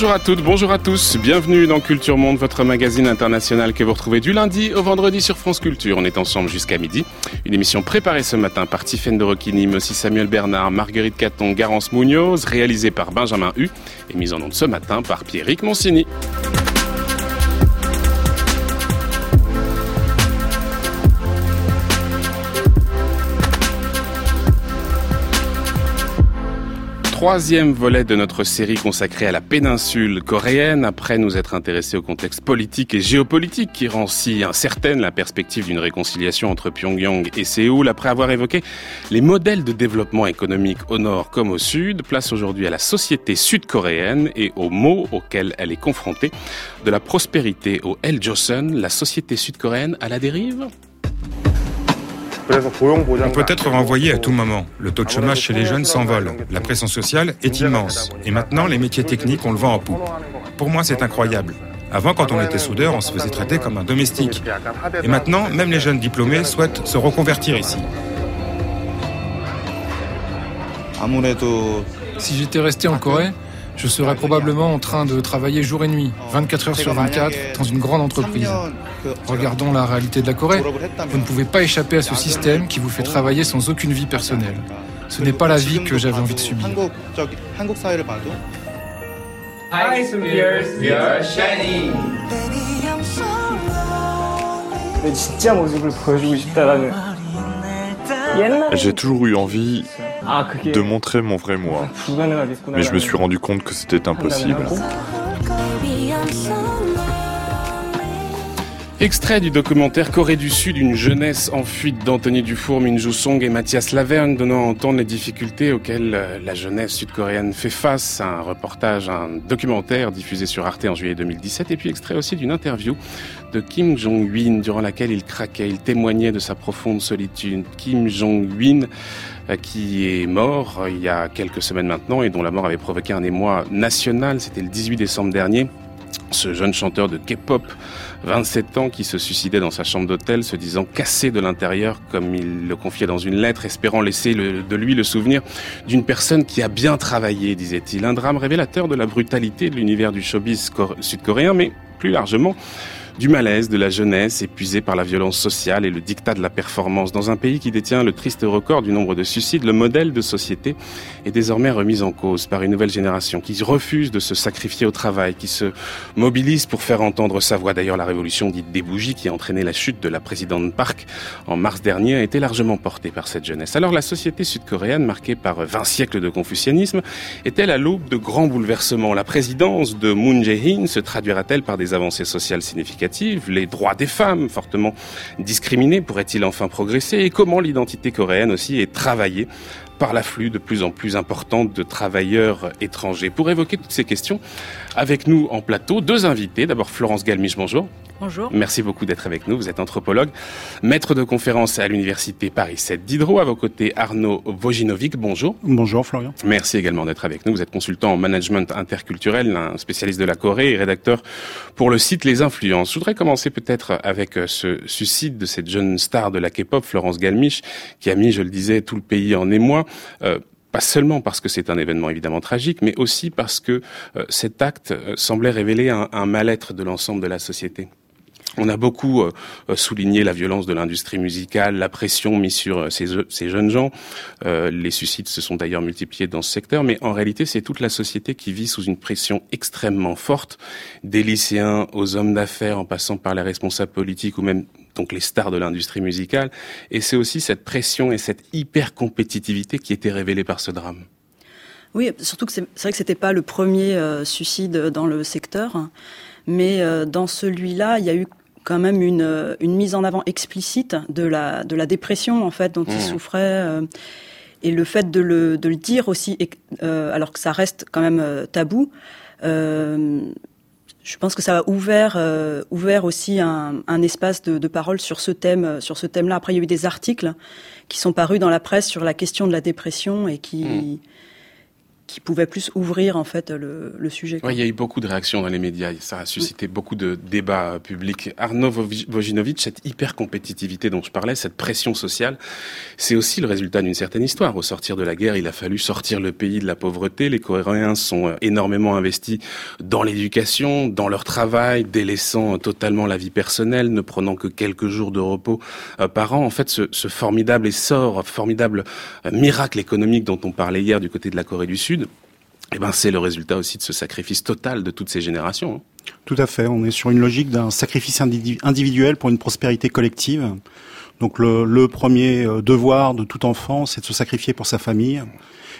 Bonjour à toutes, bonjour à tous, bienvenue dans Culture Monde, votre magazine international que vous retrouvez du lundi au vendredi sur France Culture. On est ensemble jusqu'à midi. Une émission préparée ce matin par Tiffaine de Roquigny, mais aussi Samuel Bernard, Marguerite Caton, Garance Munoz, réalisée par Benjamin Hu et mise en onde ce matin par Pierrick Monsigny. Troisième volet de notre série consacrée à la péninsule coréenne, après nous être intéressés au contexte politique et géopolitique qui rend si incertaine la perspective d'une réconciliation entre Pyongyang et Séoul, après avoir évoqué les modèles de développement économique au nord comme au sud, place aujourd'hui à la société sud-coréenne et aux maux auxquels elle est confrontée, de la prospérité au El Joseon, la société sud-coréenne à la dérive peut être renvoyé à tout moment. Le taux de chômage chez les jeunes s'envole. La pression sociale est immense. Et maintenant, les métiers techniques, on le vend en poupe. Pour moi, c'est incroyable. Avant, quand on était soudeur, on se faisait traiter comme un domestique. Et maintenant, même les jeunes diplômés souhaitent se reconvertir ici. Si j'étais resté en Corée, je serais probablement en train de travailler jour et nuit, 24 heures sur 24, dans une grande entreprise. Regardons la réalité de la Corée. Vous ne pouvez pas échapper à ce système qui vous fait travailler sans aucune vie personnelle. Ce n'est pas la vie que j'avais envie de subir. J'ai toujours eu envie de montrer mon vrai moi. Mais je me suis rendu compte que c'était impossible. Extrait du documentaire Corée du Sud, une jeunesse en fuite d'Anthony Dufour, Min Song et Mathias Laverne, donnant à entendre les difficultés auxquelles euh, la jeunesse sud-coréenne fait face. Un reportage, un documentaire diffusé sur Arte en juillet 2017, et puis extrait aussi d'une interview de Kim Jong-un, durant laquelle il craquait, il témoignait de sa profonde solitude. Kim Jong-un, qui est mort euh, il y a quelques semaines maintenant et dont la mort avait provoqué un émoi national. C'était le 18 décembre dernier. Ce jeune chanteur de K-pop 27 ans qui se suicidait dans sa chambre d'hôtel, se disant cassé de l'intérieur, comme il le confiait dans une lettre, espérant laisser de lui le souvenir d'une personne qui a bien travaillé, disait-il. Un drame révélateur de la brutalité de l'univers du showbiz sud-coréen, mais plus largement du malaise de la jeunesse épuisée par la violence sociale et le dictat de la performance. Dans un pays qui détient le triste record du nombre de suicides, le modèle de société est désormais remis en cause par une nouvelle génération qui refuse de se sacrifier au travail, qui se mobilise pour faire entendre sa voix. D'ailleurs, la révolution dite des bougies qui a entraîné la chute de la présidente Park en mars dernier a été largement portée par cette jeunesse. Alors la société sud-coréenne, marquée par 20 siècles de confucianisme, est-elle à l'aube de grands bouleversements? La présidence de Moon Jae-in se traduira-t-elle par des avancées sociales significatives? Les droits des femmes fortement discriminés pourraient-ils enfin progresser et comment l'identité coréenne aussi est travaillée par l'afflux de plus en plus important de travailleurs étrangers. Pour évoquer toutes ces questions, avec nous en plateau, deux invités. D'abord Florence Galmiche, bonjour. Bonjour. Merci beaucoup d'être avec nous. Vous êtes anthropologue, maître de conférence à l'université Paris 7 Diderot. À vos côtés, Arnaud Vojinovic, bonjour. Bonjour Florian. Merci également d'être avec nous. Vous êtes consultant en management interculturel, un spécialiste de la Corée et rédacteur pour le site Les Influences. Je voudrais commencer peut-être avec euh, ce suicide de cette jeune star de la K-pop, Florence Galmiche, qui a mis, je le disais, tout le pays en émoi. Euh, pas seulement parce que c'est un événement évidemment tragique, mais aussi parce que euh, cet acte euh, semblait révéler un, mal-être de l'ensemble de la société. On a beaucoup souligné la violence de l'industrie musicale, la pression mise sur ces jeunes gens. les suicides se sont d'ailleurs multipliés dans ce secteur, mais en réalité, c'est toute la société qui vit sous une pression extrêmement forte, des lycéens aux hommes d'affaires, en passant par les responsables politiques ou même donc les stars de l'industrie musicale. Et c'est aussi cette pression et cette hyper compétitivité qui était révélée par ce drame. Oui, surtout que c'est vrai que c'était pas le premier euh, suicide dans le secteur, mais euh, dans celui-là, il y a eu quand même une, euh, une, mise en avant explicite de la, de la dépression en fait dont il mmh. souffrait. et le fait de le, de le dire aussi, alors que ça reste quand même tabou, je pense que ça a ouvert, euh, aussi un, espace de, parole sur ce thème, sur ce thème-là. Après, il y a eu des articles qui sont parus dans la presse sur la question de la dépression et qui, mmh qui pouvait plus ouvrir en fait le, le sujet. il y a eu beaucoup de réactions dans les médias, ça a suscité beaucoup de débats publics. Arnaud Vojinovic, cette hyper compétitivité dont je parlais, cette pression sociale, c'est aussi le résultat d'une certaine histoire. Au sortir de la guerre, il a fallu sortir le pays de la pauvreté. Les Coréens sont euh, énormément investis dans l'éducation, dans leur travail, délaissant totalement la vie personnelle, ne prenant que quelques jours de repos euh, par an. En fait, ce, ce formidable essor, formidable euh, miracle économique dont on parlait hier du côté de la Corée du Sud, eh ben, c'est le résultat aussi de ce sacrifice total de toutes ces générations. Hein. Tout à fait. On est sur une logique d'un sacrifice individuel pour une prospérité collective. Donc le, le, premier euh, devoir de tout enfant, c'est de se sacrifier pour sa famille.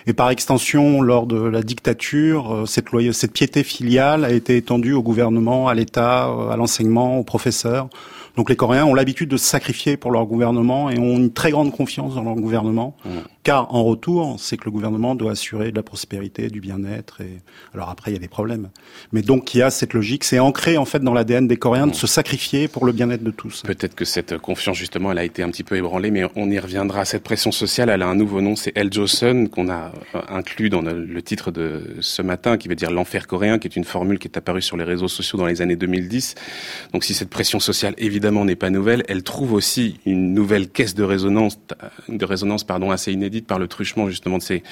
Et par extension, lors de la dictature, euh, cette, cette piété filiale a été étendue au gouvernement, à l'État, à l'enseignement, aux professeurs. Donc les Coréens ont l'habitude de se sacrifier pour leur gouvernement et ont une très grande confiance dans leur gouvernement, mmh. Car en retour, c'est que le gouvernement doit assurer de la prospérité, du bien-être. Et alors après, il y a des problèmes, mais donc il y a cette logique, c'est ancré en fait dans l'ADN des Coréens de se sacrifier pour le bien-être de tous. Peut-être que cette confiance justement, elle a été un petit peu ébranlée, mais on y reviendra. Cette pression sociale, elle a un nouveau nom, c'est El Joseon qu'on a euh, inclus dans le titre de ce matin, qui veut dire l'enfer coréen, qui est une formule qui est apparue sur les réseaux sociaux dans les années 2010. Donc si cette pression sociale évidemment n'est pas nouvelle, elle trouve aussi une nouvelle caisse de résonance, de résonance pardon, assez inédite par le truchement justement de ces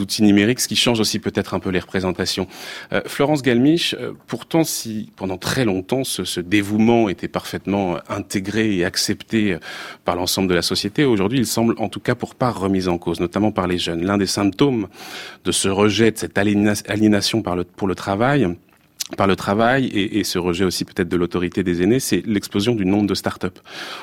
outils numériques, ce qui change aussi peut-être un peu les représentations. Euh, Florence Galmiche, euh, pourtant si pendant très longtemps ce, ce dévouement était parfaitement intégré et accepté par l'ensemble de la société, aujourd'hui il semble en tout cas pour part remis en cause, notamment par les jeunes. L'un des symptômes de ce rejet, de cette aliénation par le, pour le travail, par le travail et, et ce rejet aussi peut-être de l'autorité des aînés, c'est l'explosion du nombre de start-up.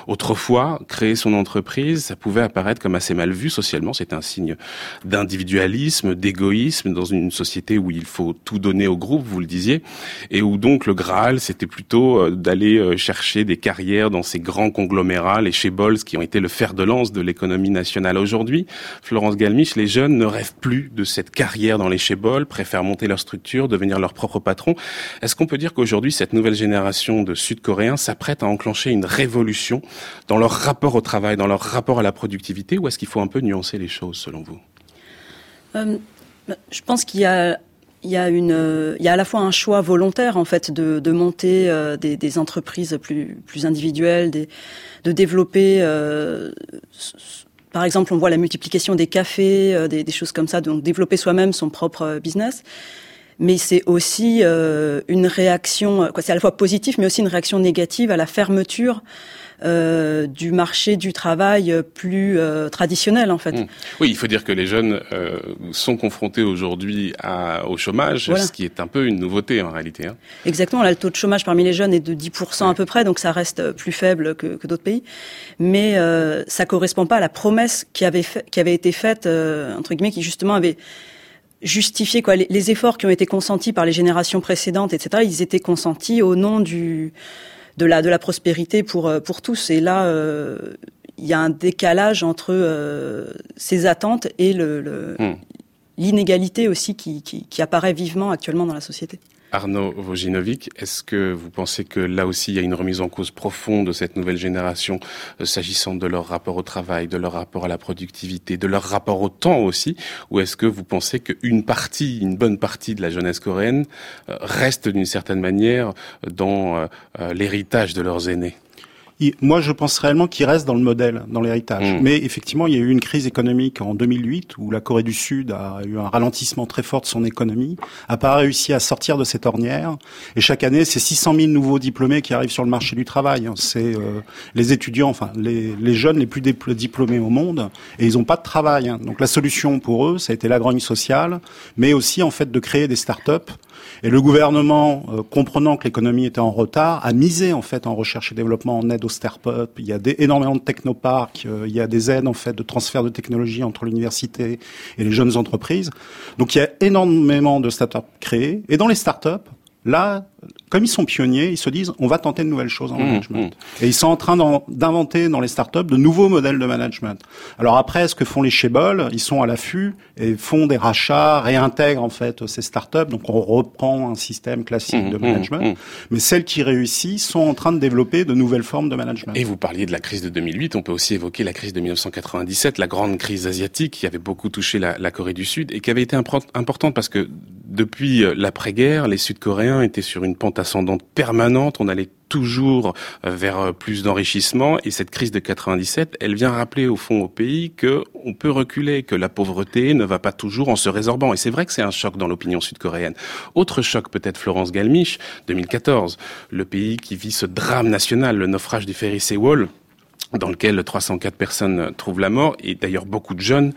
Autrefois, créer son entreprise, ça pouvait apparaître comme assez mal vu socialement. C'est un signe d'individualisme, d'égoïsme dans une société où il faut tout donner au groupe, vous le disiez, et où donc le Graal, c'était plutôt euh, d'aller euh, chercher des carrières dans ces grands conglomérats, les Bols, qui ont été le fer de lance de l'économie nationale. Aujourd'hui, Florence Galmiche, les jeunes ne rêvent plus de cette carrière dans les Bols, préfèrent monter leur structure, devenir leur propre patron est-ce qu'on peut dire qu'aujourd'hui, cette nouvelle génération de Sud-Coréens s'apprête à enclencher une révolution dans leur rapport au travail, dans leur rapport à la productivité, ou est-ce qu'il faut un peu nuancer les choses, selon vous? Euh, Je pense qu'il y a à la fois un choix volontaire en fait de, monter euh, des, entreprises plus individuelles, de développer. Euh, par exemple, on voit la multiplication des cafés, des, des, choses comme ça, donc développer soi-même son propre business mais c'est aussi euh, une réaction, quoi, c'est à la fois positif, mais aussi une réaction négative à la fermeture euh, du marché du travail plus euh, traditionnel en fait. Mmh. Oui, il faut dire que les jeunes euh, sont confrontés aujourd'hui au chômage, ce qui est un peu une nouveauté en réalité. Hein. Exactement, là, le taux de chômage parmi les jeunes est de 10% à peu près, donc ça reste plus faible que, que d'autres pays, mais euh, ça correspond pas à la promesse qui avait, fait, qui avait été faite entre guillemets, qui justement avait justifier quoi les, efforts qui ont été consentis par les générations précédentes, etc. Ils étaient consentis au nom du de la de la prospérité pour euh, pour tous. Et là, euh, il y a un décalage entre euh, ces attentes et le, hmm. l'inégalité aussi qui, qui, qui apparaît vivement actuellement dans la société. Arnaud Vojinovic, est-ce que vous pensez que là aussi il y a une remise en cause profonde de cette nouvelle génération euh, s'agissant de leur rapport au travail, de leur rapport à la productivité, de leur rapport au temps aussi? Ou est-ce que vous pensez qu'une partie, une bonne partie de la jeunesse coréenne euh, reste d'une certaine manière dans euh, l'héritage de leurs aînés? Moi, je pense réellement qu'il reste dans le modèle, dans l'héritage. Mm. Mais effectivement, il y a eu une crise économique en 2008 où la Corée du Sud a eu un ralentissement très fort de son économie, a pas réussi à sortir de cette ornière. Et chaque année, c'est 600 000 nouveaux diplômés qui arrivent sur le marché du travail. C'est euh, les étudiants, enfin les, les, jeunes les plus diplômés au monde, et ils n'ont pas de travail. Donc la solution pour eux, ça a été la grogne sociale, mais aussi en fait de créer des start-up et le gouvernement, euh, comprenant que l'économie était en retard, a misé en fait en recherche et développement, en aide aux start-up. Il y a des, énormément de technoparks, euh, il y a des aides en fait de transfert de technologie entre l'université et les jeunes entreprises. Donc il y a énormément de start-up créées. Et dans les start-up, là, comme ils sont pionniers, ils se disent on va tenter de nouvelles choses en mmh, management. Mmh. Et ils sont en train d'inventer dans les startups de nouveaux modèles de management. Alors après, ce que font les Chebol, ils sont à l'affût et font des rachats, réintègrent en fait ces startups. Donc on reprend un système classique de management. Mais celles qui réussissent sont en train de développer de nouvelles formes de management. Et vous parliez de la crise de 2008, on peut aussi évoquer la crise de 1997, la grande crise asiatique qui avait beaucoup touché la, la Corée du Sud et qui avait été importante parce que depuis euh, l'après-guerre, les Sud-Coréens étaient sur une pente ascendante permanente. On allait toujours euh, vers euh, plus d'enrichissement et cette crise de 97, elle vient rappeler au fond au pays que on peut reculer, que la pauvreté ne va pas toujours en se résorbant. Et c'est vrai que c'est un choc dans l'opinion sud-coréenne. Autre choc peut-être Florence Galmiche, 2014, le pays qui vit ce drame national, le naufrage du ferry Sewol dans lequel 304 personnes trouvent la mort, et d'ailleurs beaucoup de jeunes.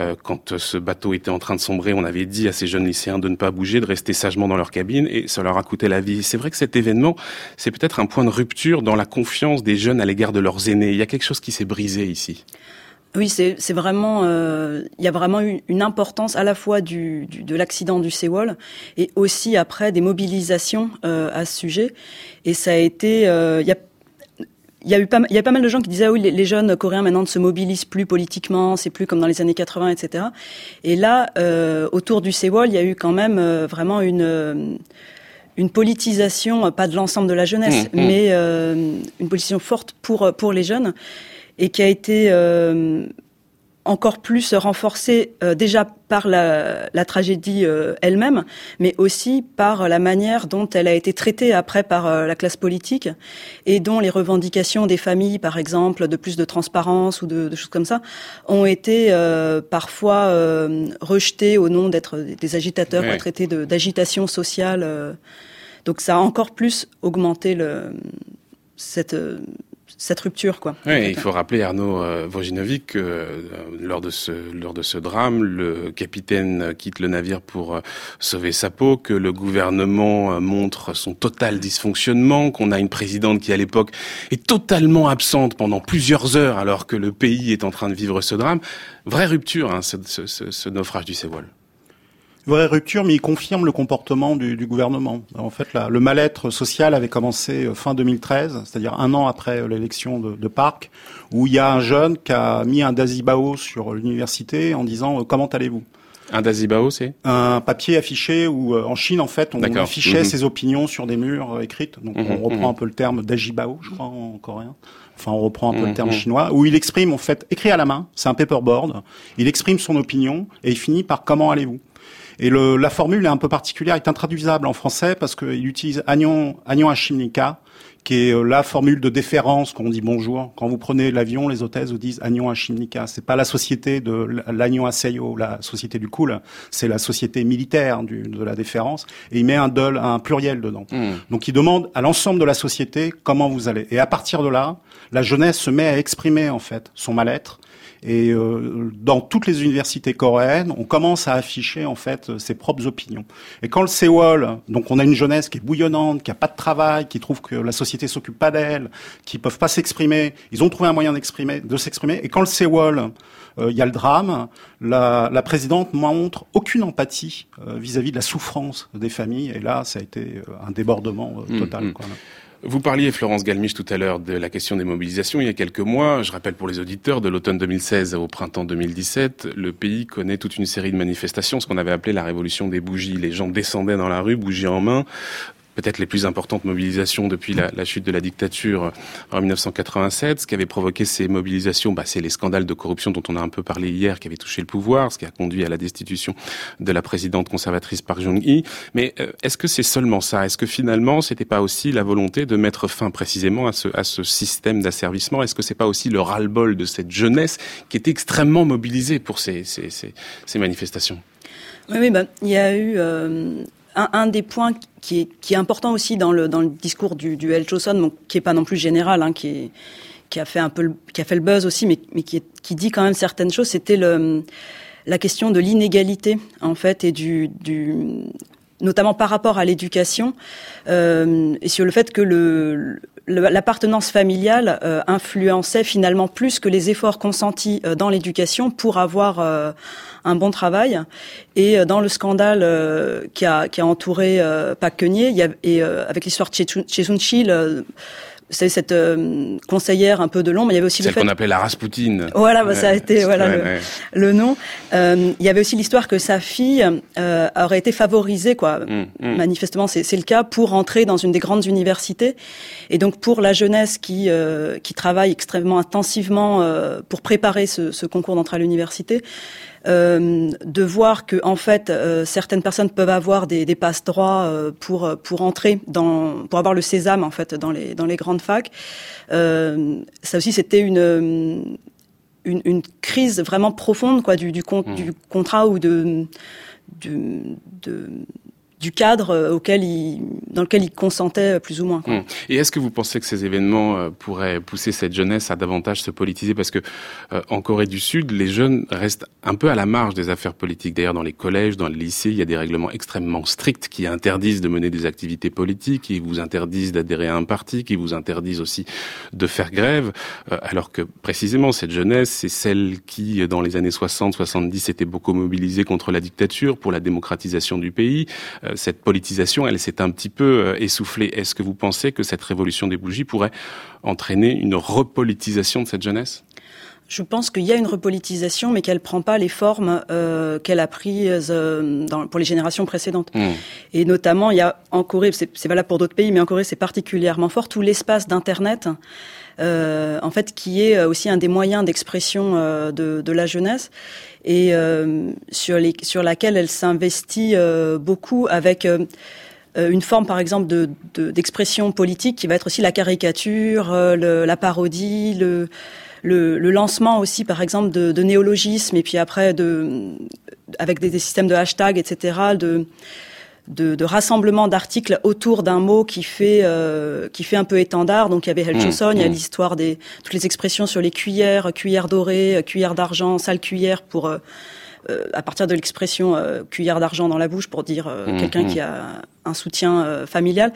Euh, quand ce bateau était en train de sombrer, on avait dit à ces jeunes lycéens de ne pas bouger, de rester sagement dans leur cabine, et ça leur a coûté la vie. C'est vrai que cet événement, c'est peut-être un point de rupture dans la confiance des jeunes à l'égard de leurs aînés. Il y a quelque chose qui s'est brisé ici. Oui, c'est vraiment, euh, il y a vraiment eu une importance à la fois de l'accident du Sewol et aussi après des mobilisations euh, à ce sujet. Et ça a été, euh, il y a il y a eu pas, il y a pas mal de gens qui disaient ah oui, les, jeunes coréens maintenant ne se mobilisent plus politiquement, c'est plus comme dans les années 80, etc. Et là, euh, autour du Sewol, il y a eu quand même euh, vraiment une euh, une politisation, pas de l'ensemble de la jeunesse, mmh, mmh. mais une politisation forte pour pour les jeunes et qui a été encore plus renforcée euh, déjà par la, la tragédie euh, elle-même, mais aussi par la manière dont elle a été traitée après par euh, la classe politique et dont les revendications des familles, par exemple, de plus de transparence ou de, de choses comme ça, ont été parfois rejetées au nom d'être des agitateurs, ouais. traités d'agitation sociale. donc ça a encore plus augmenté le, cette cette rupture, quoi. Oui, il faut rappeler Arnaud euh, Vojinovic que euh, lors de ce lors de ce drame, le capitaine quitte le navire pour euh, sauver sa peau, que le gouvernement euh, montre son total dysfonctionnement, qu'on a une présidente qui à l'époque est totalement absente pendant plusieurs heures alors que le pays est en train de vivre ce drame. Vraie rupture, hein, ce, ce, ce, ce naufrage du Sévoile vraie rupture, mais il confirme le comportement du, du gouvernement. En fait, là, le mal-être social avait commencé euh, fin 2013, c'est-à-dire un an après euh, l'élection de, de, Park, où il y a un jeune qui a mis un dazibao sur l'université en disant euh, comment allez-vous? Un dazibao, c'est? Un papier affiché où, en Chine, en fait, on affichait mmh. ses opinions sur des murs écrites. Donc, mmh, on reprend mmh. un peu le terme dajibao, je crois, en coréen. Enfin, on reprend un peu le terme chinois, où il exprime, en fait, écrit à la main, c'est un paperboard, il exprime son opinion et il finit par comment allez-vous? Et le, la formule est un peu particulière, est intraduisable en français parce qu'il utilise Agnon, Agnon Hashimnika, qui est euh, la formule de déférence quand on dit bonjour. Quand vous prenez l'avion, les hôtesses vous disent Agnon Hashimnika. C'est pas la société de l'Agnon Aseyo, la société du cool, c'est la société militaire du, de la déférence. Et il met un dol, un pluriel dedans. Mmh. Donc il demande à l'ensemble de la société comment vous allez. Et à partir de là, la jeunesse se met à exprimer en fait son mal-être et euh, dans toutes les universités coréennes, on commence à afficher en fait ses propres opinions. Et quand le Sewol, donc on a une jeunesse qui est bouillonnante, qui a pas de travail, qui trouve que la société s'occupe pas d'elle, qui peuvent pas s'exprimer, ils ont trouvé un moyen d'exprimer, de s'exprimer. Et quand le Sewol, euh, il y a le drame, la, la présidente montre aucune empathie euh, vis-à-vis -vis de la souffrance des familles. Et là, ça a été un débordement mmh, total. Mmh. Quoi, vous parliez, Florence Galmiche, tout à l'heure de la question des mobilisations. Il y a quelques mois, je rappelle pour les auditeurs, de l'automne 2016 au printemps 2017, le pays connaît toute une série de manifestations, ce qu'on avait appelé la révolution des bougies. Les gens descendaient dans la rue, bougies en main, peut-être les plus importantes mobilisations depuis la, chute de la dictature en 1987. Ce qui avait provoqué ces mobilisations, bah, c'est les scandales de corruption dont on a un peu parlé hier, qui avaient touché le pouvoir, ce qui a conduit à la destitution de la présidente conservatrice Park Jong-hee. Mais euh, est-ce que c'est seulement ça? Est-ce que finalement, c'était pas aussi la volonté de mettre fin précisément à ce, système d'asservissement? Est-ce que c'est pas aussi le ras-le-bol de cette jeunesse qui est extrêmement mobilisée pour ces manifestations? Oui, oui bah, il y a eu euh, un, des points qui est, important aussi dans le, discours du, du El donc, qui est pas non plus général, hein, qui, a fait un peu le, qui a fait le buzz aussi, mais, qui, dit quand même certaines choses. C'était la question de l'inégalité en fait et du notamment par rapport à l'éducation euh, et sur le fait que le l'appartenance familiale influençait finalement plus que les efforts consentis dans l'éducation pour avoir un bon travail. Et dans le scandale qui, a, entouré Pak Keunier, il y a, et avec l'histoire de Chechunchil, c'est cette euh, conseillère un peu de l'ombre. Il y avait aussi celle qu'on appelait la Raspoutine. Voilà, bah, ça a été voilà le, nom. Euh, il y avait aussi l'histoire que sa fille euh, aurait été favorisée, quoi. Mmh, mmh. Manifestement, c'est le cas pour entrer dans une des grandes universités. Et donc pour la jeunesse qui qui travaille extrêmement intensivement pour préparer ce, ce concours d'entrée à l'université, euh, de voir que en fait euh, certaines personnes peuvent avoir des, des passe droits euh, pour pour entrer dans pour avoir le sésame en fait dans les dans les grandes facs. ça aussi c'était une, une, une crise vraiment profonde quoi du du, mmh. du contrat ou de du cadre euh, auquel il, dans lequel il consentait euh, plus ou moins. Hum. Et est-ce que vous pensez que ces événements euh, pourraient pousser cette jeunesse à davantage se politiser? Parce que en Corée du Sud, les jeunes restent un peu à la marge des affaires politiques. D'ailleurs, dans les collèges, dans les lycées, il y a des règlements extrêmement stricts qui interdisent de mener des activités politiques, qui vous interdisent d'adhérer à un parti, qui vous interdisent aussi de faire grève. alors que précisément, cette jeunesse, c'est celle qui, dans les années 60-70, était beaucoup mobilisée contre la dictature, pour la démocratisation du pays euh, cette politisation, elle s'est un petit peu euh, essoufflée. Est-ce que vous pensez que cette révolution des bougies pourrait entraîner une repolitisation de cette jeunesse? Je pense qu'il y a une repolitisation, mais qu'elle prend pas les formes euh, qu'elle a prises dans, pour les générations précédentes. Hmm. Et notamment, il y a en Corée, c'est valable pour d'autres pays, mais en Corée c'est particulièrement fort, tout l'espace d'Internet, euh, en fait, qui est aussi un des moyens d'expression de, de, la jeunesse et euh, sur, laquelle elle s'investit euh, beaucoup avec euh, une forme, par exemple, de, d'expression politique qui va être aussi la caricature, la parodie, le, lancement aussi, par exemple, de, de néologismes, et puis après, de, avec des, systèmes de hashtag, etc., de, de rassemblement d'articles autour d'un mot qui fait euh, qui fait un peu étendard. Donc il y avait Helchoson, mmh, il y a mmh. l'histoire des toutes les expressions sur les cuillères, cuillère dorée, cuillère d'argent, sale cuillère pour euh, euh, à partir de l'expression cuillère d'argent dans la bouche pour dire mmh, quelqu'un qui a un soutien familial.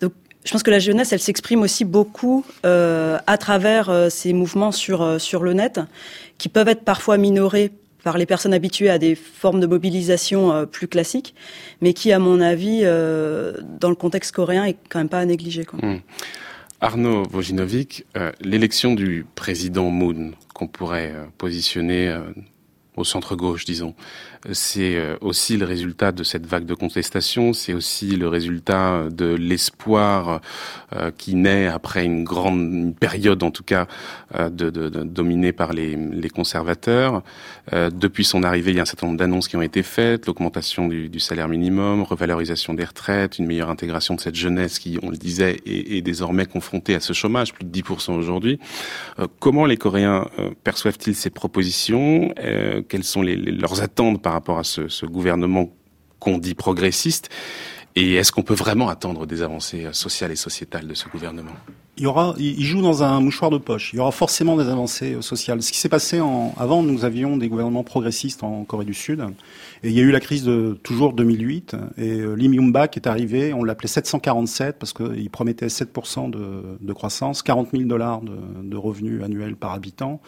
Donc je pense que la jeunesse, elle s'exprime aussi beaucoup à travers ces mouvements sur sur le net, qui peuvent être parfois minorés par les personnes habituées à des formes de mobilisation euh, plus classiques, mais qui, à mon avis, euh, dans le contexte coréen, est quand même pas à négliger. Quoi. Hmm. Arnaud Vojinovic, euh, l'élection du président Moon, qu'on pourrait positionner au centre gauche, disons, c'est euh, aussi le résultat de cette vague de contestation, c'est aussi le résultat de l'espoir euh, qui naît après une grande période, en tout cas, euh, de, de, de, dominée par les, les conservateurs. depuis son arrivée, il y a un certain nombre d'annonces qui ont été faites, l'augmentation du, du, salaire minimum, revalorisation des retraites, une meilleure intégration de cette jeunesse qui, on le disait, est, est désormais confrontée à ce chômage, plus de 10% aujourd'hui. comment les Coréens perçoivent-ils ces propositions? Quelles sont les, leurs attentes par rapport à ce, gouvernement qu'on dit progressiste Et est-ce qu'on peut vraiment attendre des avancées sociales et sociétales de ce gouvernement? Il y aura, il joue dans un mouchoir de poche. Il y aura forcément des avancées sociales. Ce qui s'est passé avant, nous avions des gouvernements progressistes en Corée du Sud, et il y a eu la crise de toujours 2008, et euh, Lee Myung-bak est arrivé, on l'appelait 747 parce qu'il promettait 7% de, croissance, 40 000 dollars de, de, revenus annuels par habitant,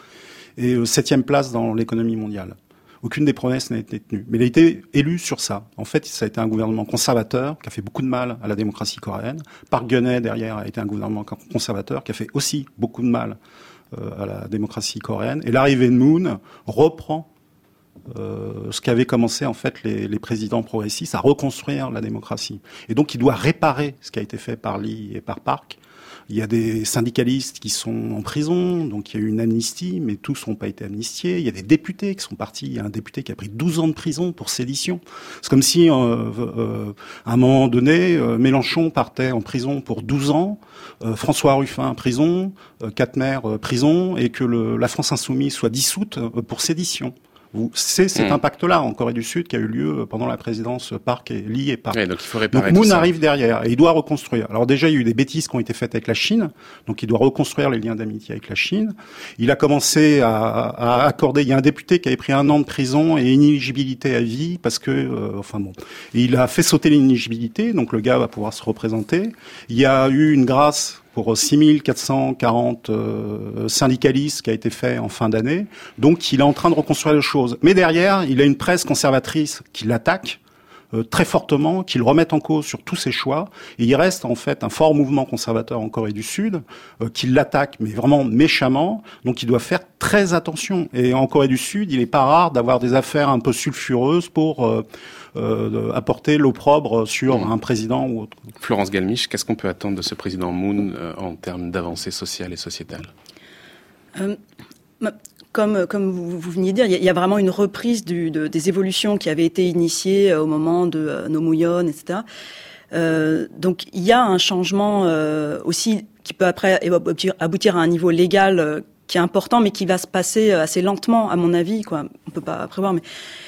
et euh, septième place dans l'économie mondiale. Aucune des promesses n'a été tenue. Mais il a été élu sur ça. En fait, ça a été un gouvernement conservateur qui a fait beaucoup de mal à la démocratie coréenne. Park geun derrière, a été un gouvernement conservateur qui a fait aussi beaucoup de mal euh, à la démocratie coréenne. Et l'arrivée de Moon reprend euh, ce qu'avaient commencé en fait les, les, présidents progressistes à reconstruire la démocratie. Et donc il doit réparer ce qui a été fait par Lee et par Park il y a des syndicalistes qui sont en prison, donc il y a eu une amnistie, mais tous n'ont pas été amnistiés. Il y a des députés qui sont partis. Il y a un député qui a pris 12 ans de prison pour sédition. C'est comme si, euh, euh, à un moment donné, euh, Mélenchon partait en prison pour 12 ans, François Ruffin prison, Katmer prison, et que la France insoumise soit dissoute pour sédition. C'est cet hmm. impact-là en Corée du Sud qui a eu lieu pendant la présidence Park et Lee et Park. donc, il faut donc Moon arrive derrière et il doit reconstruire. Alors déjà, il y a eu des bêtises qui ont été faites avec la Chine, donc il doit reconstruire les liens d'amitié avec la Chine. Il a commencé à, à, accorder. Il y a un député qui avait pris un an de prison et inéligibilité à vie parce que, euh, enfin bon, il a fait sauter l'inéligibilité, donc le gars va pouvoir se représenter. Il y a eu une grâce pour 6440 euh, syndicalistes qui a été fait en fin d'année. Donc il est en train de reconstruire les choses. Mais derrière, il a une presse conservatrice qui l'attaque euh, très fortement, qu'il remette en cause sur tous ses choix. Et il reste en fait un fort mouvement conservateur en Corée du Sud euh, qui l'attaque, mais vraiment méchamment. Donc il doit faire très attention. Et en Corée du Sud, il n'est pas rare d'avoir des affaires un peu sulfureuses pour euh, apporter l'opprobre sur mmh. un président ou autre. Florence Galmiche, qu'est-ce qu'on peut attendre de ce président Moon en termes d'avancée sociale et sociétale comme, comme vous, vous veniez de dire, il y, a, vraiment une reprise du, de, des évolutions qui avaient été initiées euh, au moment de euh, Nomouyon, etc. Euh, donc il y a un changement euh, aussi qui peut après aboutir à un niveau légal euh, qui est important, mais qui va se passer assez lentement, à mon avis. Quoi. On peut pas prévoir, mais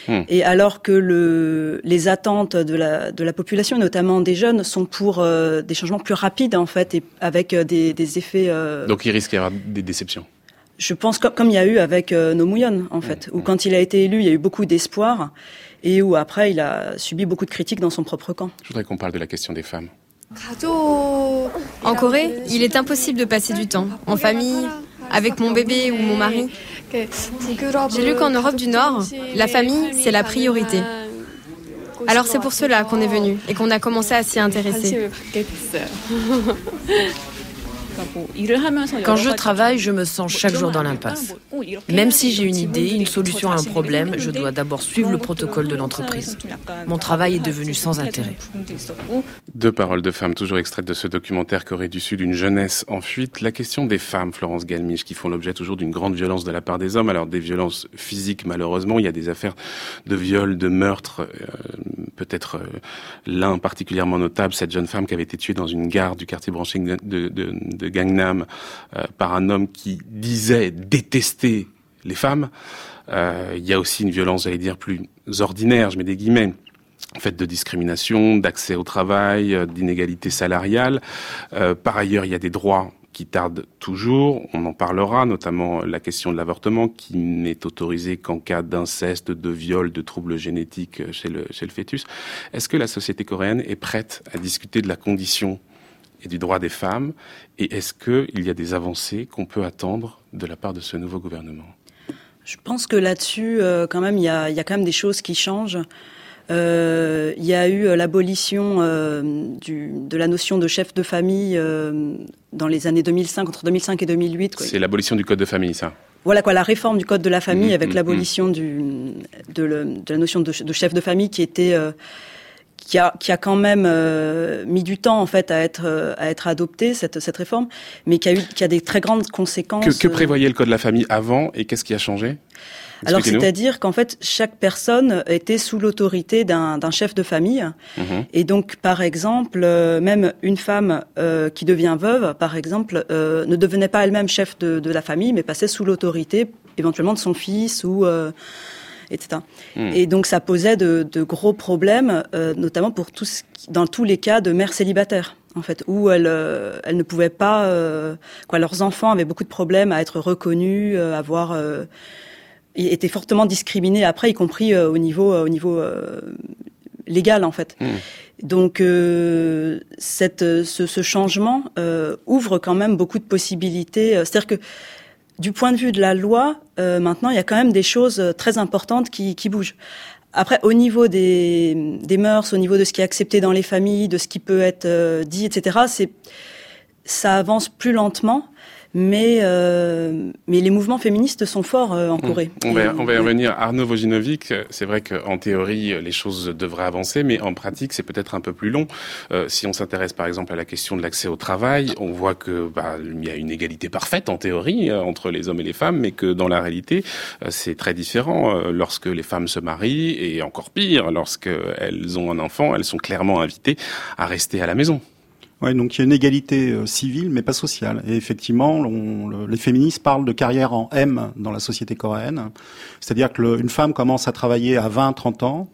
hmm. et alors que le, les attentes de la, de la population, notamment des jeunes, sont pour des changements plus rapides en fait, et avec des, des effets. Donc il risque d'y avoir des déceptions je pense comme, comme il y a eu avec euh, Nomouyon, en fait, où quand il a été élu, il y a eu beaucoup d'espoir, et où après, il a subi beaucoup de critiques dans son propre camp. Je voudrais qu'on parle de la question des femmes. En Corée, il est impossible de passer du temps en famille, avec mon bébé ou mon mari. J'ai lu qu'en Europe du Nord, la famille, c'est la priorité. Alors c'est pour cela qu'on est venu et qu'on a commencé à s'y intéresser. Quand je travaille, je me sens chaque jour dans l'impasse. Même si j'ai une idée, une solution à un problème, je dois d'abord suivre le protocole de l'entreprise. Mon travail est devenu sans intérêt. Deux paroles de femmes, toujours extraites de ce documentaire Corée du Sud, une jeunesse en fuite. La question des femmes, Florence Galmiche, qui font l'objet toujours d'une grande violence de la part des hommes. Alors des violences physiques, malheureusement, il y a des affaires de viol, de meurtre, euh, peut-être euh, l'un particulièrement notable, cette jeune femme qui avait été tuée dans une gare du quartier branché de, de, de Gangnam euh, par un homme qui disait détester les femmes. Euh, il y a aussi une violence, j'allais dire, plus ordinaire, je mets des guillemets, fait de discrimination, d'accès au travail, euh, d'inégalité salariale. par ailleurs, il y a des droits qui tardent toujours. On en parlera, notamment la question de l'avortement, qui n'est autorisé qu'en cas d'inceste, de viol, de troubles génétiques chez le, chez le fœtus. Est-ce que la société coréenne est prête à discuter de la condition et du droit des femmes Et est-ce qu'il y a des avancées qu'on peut attendre de la part de ce nouveau gouvernement? Je pense que là-dessus, euh, quand même, il y a, y a, quand même des choses qui changent. Euh, il y a eu euh, l'abolition euh, de la notion de chef de famille dans les années 2005, entre 2005 et 2008. C'est l'abolition du code de famille, ça? Voilà quoi, la réforme du code de la famille mmh, avec mmh, l'abolition mmh. de, de, la notion de, de, chef de famille qui était qui a, qui a quand même euh, mis du temps en fait à être euh, à être adopté cette cette réforme, mais qui a eu qui a des très grandes conséquences. Que, que prévoyait le code de la famille avant et qu'est-ce qui a changé? Alors c'est-à-dire qu'en fait chaque personne était sous l'autorité d'un chef de famille mhm. et donc par exemple euh, même une femme euh, qui devient veuve par exemple euh, ne devenait pas elle-même chef de, de, la famille mais passait sous l'autorité éventuellement de son fils ou etc. Hmm. Et donc ça posait de, de gros problèmes, euh, notamment pour tous, dans tous les cas de mères célibataires en fait, où elles, euh, elles ne pouvaient pas, euh, quoi, leurs enfants avaient beaucoup de problèmes à être reconnus, euh, avoir, étaient fortement discriminés après, y compris au niveau, au niveau légal en fait. Hmm. Donc cette, ce, ce changement ouvre quand même beaucoup de possibilités. C'est-à-dire que du point de vue de la loi, euh, maintenant, il y a quand même des choses euh, très importantes qui, qui bougent. Après, au niveau des, des, mœurs, au niveau de ce qui est accepté dans les familles, de ce qui peut être euh, dit, etc., c'est ça avance plus lentement. Mais, euh, mais les mouvements féministes sont forts euh, en mmh. Corée. On va, on va y revenir. Arnaud Vojinovic, c'est vrai qu'en théorie, les choses devraient avancer, mais en pratique, c'est peut-être un peu plus long. Euh, si on s'intéresse par exemple à la question de l'accès au travail, on voit que bah, il y a une égalité parfaite en théorie euh, entre les hommes et les femmes, mais que dans la réalité, euh, c'est très différent. Euh, lorsque les femmes se marient, et encore pire, lorsqu'elles ont un enfant, elles sont clairement invitées à rester à la maison. Ouais, donc il y a une égalité euh, civile, mais pas sociale. Et effectivement, on, le, les féministes parlent de carrière en M dans la société coréenne. C'est-à-dire qu'une femme commence à travailler à 20-30 ans,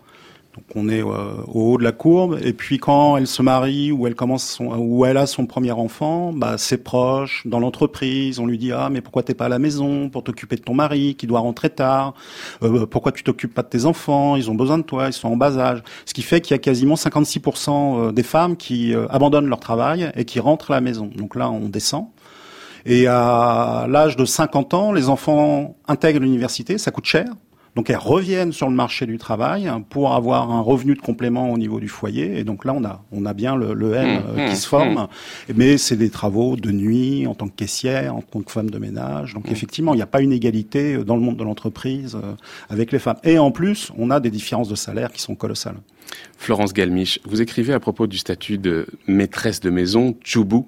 Donc on est euh, au haut de la courbe. Et puis quand elle se marie ou elle commence son, ou elle a son premier enfant, bah ses proches, dans l'entreprise, on lui dit ah mais pourquoi t'es pas à la maison pour t'occuper de ton mari qui doit rentrer tard euh, Pourquoi tu t'occupes pas de tes enfants? Ils ont besoin de toi, ils sont en bas âge. Ce qui fait qu'il y a quasiment 56% euh, des femmes qui abandonnent leur travail et qui rentrent à la maison. Donc là on descend. Et à l'âge de 50 ans, les enfants intègrent l'université, ça coûte cher. Donc elles reviennent sur le marché du travail pour avoir un revenu de complément au niveau du foyer. Et donc là, on a, on a bien le, le M mmh, qui mmh, se forme. Mmh. Mais c'est des travaux de nuit en tant que caissière, en tant que femme de ménage. Donc effectivement, il n'y a pas une égalité dans le monde de l'entreprise euh, avec les femmes. Et en plus, on a des différences de salaire qui sont colossales. Florence Galmiche, vous écrivez à propos du statut de maîtresse de maison, Tchoubou,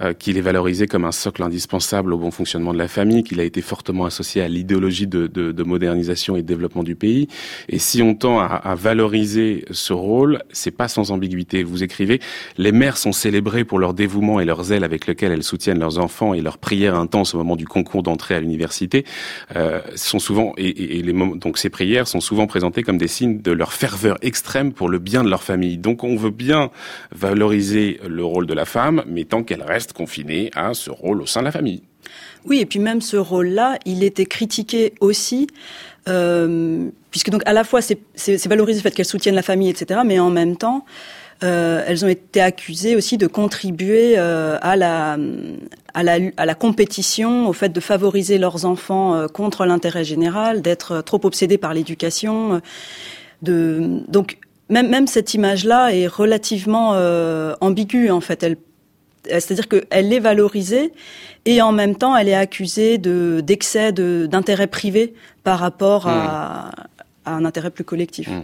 euh, qu'il est valorisé comme un socle indispensable au bon fonctionnement de la famille, qu'il a été fortement associé à l'idéologie de, de, de, modernisation et de développement du pays. Et si on tend à, à valoriser ce rôle, c'est pas sans ambiguïté. Vous écrivez, les mères sont célébrées pour leur dévouement et leur zèle avec lequel elles soutiennent leurs enfants et leurs prières intenses au moment du concours d'entrée à l'université euh, sont souvent et, et, les donc ces prières sont souvent présentées comme des signes de leur ferveur extrême pour le bien de leur famille. Donc on veut bien valoriser le rôle de la femme, mais tant qu'elle reste confinée à ce rôle au sein de la famille. Oui, et puis même ce rôle-là, il était critiqué aussi, euh, puisque donc à la fois c'est valorisé le fait qu'elles soutiennent la famille, etc., mais en même temps, euh, elles ont été accusées aussi de contribuer euh, à, la, à, la, compétition, au fait de favoriser leurs enfants contre l'intérêt général, d'être trop obsédées par l'éducation. Donc même, même cette image-là est relativement euh, ambiguë en fait. Elle, c'est-à-dire qu'elle est valorisée et en même temps elle est accusée de d'excès d'intérêt privé par rapport à, à, un intérêt plus collectif. Hmm.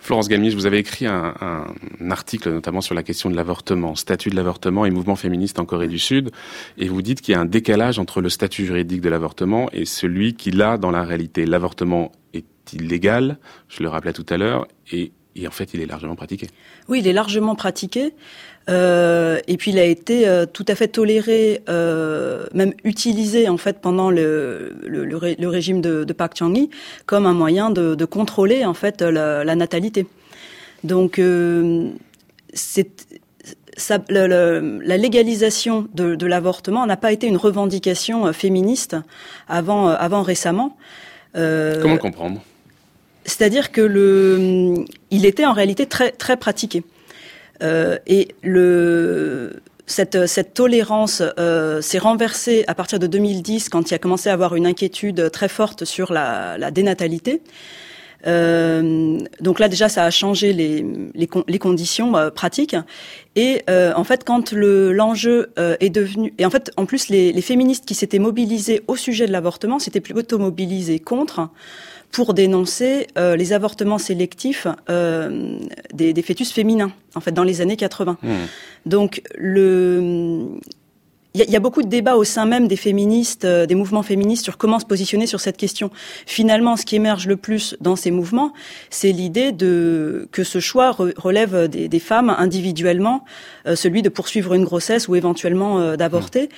Florence Galmiche, vous avez écrit un, un, article notamment sur la question de l'avortement, statut de l'avortement et mouvement féministe en Corée du Sud, et vous dites qu'il y a un décalage entre le statut juridique de l'avortement et celui qu'il a dans la réalité. L'avortement est illégal, je le rappelais tout à l'heure, et et en fait, il est largement pratiqué. Oui, il est largement pratiqué. Euh, et puis il a été euh, tout à fait toléré, euh, même utilisé en fait pendant le, le, le, régime de, de Park Chung-hee comme un moyen de, de contrôler en fait la, la natalité. Donc euh, c'est ça, le, la légalisation de, de l'avortement n'a pas été une revendication euh, féministe avant, avant récemment. Comment comprendre? C'est-à-dire que le, il était en réalité très très pratiqué. Euh, et le, cette, cette tolérance euh, s'est renversée à partir de 2010 quand il a commencé à avoir une inquiétude très forte sur la, la dénatalité. Euh, donc là déjà ça a changé les, les, les conditions euh, pratiques et euh, en fait quand le l'enjeu euh, est devenu et en fait en plus les, les féministes qui s'étaient mobilisés au sujet de l'avortement s'étaient plutôt mobilisés contre pour dénoncer euh, les avortements sélectifs euh, des, des, fœtus féminins, en fait, dans les années 80. Mmh. Donc, le, il y, a beaucoup de débats au sein même des féministes, euh, des mouvements féministes sur comment se positionner sur cette question. Finalement, ce qui émerge le plus dans ces mouvements, c'est l'idée de que ce choix relève des, des femmes individuellement, euh, celui de poursuivre une grossesse ou éventuellement euh, d'avorter, mmh.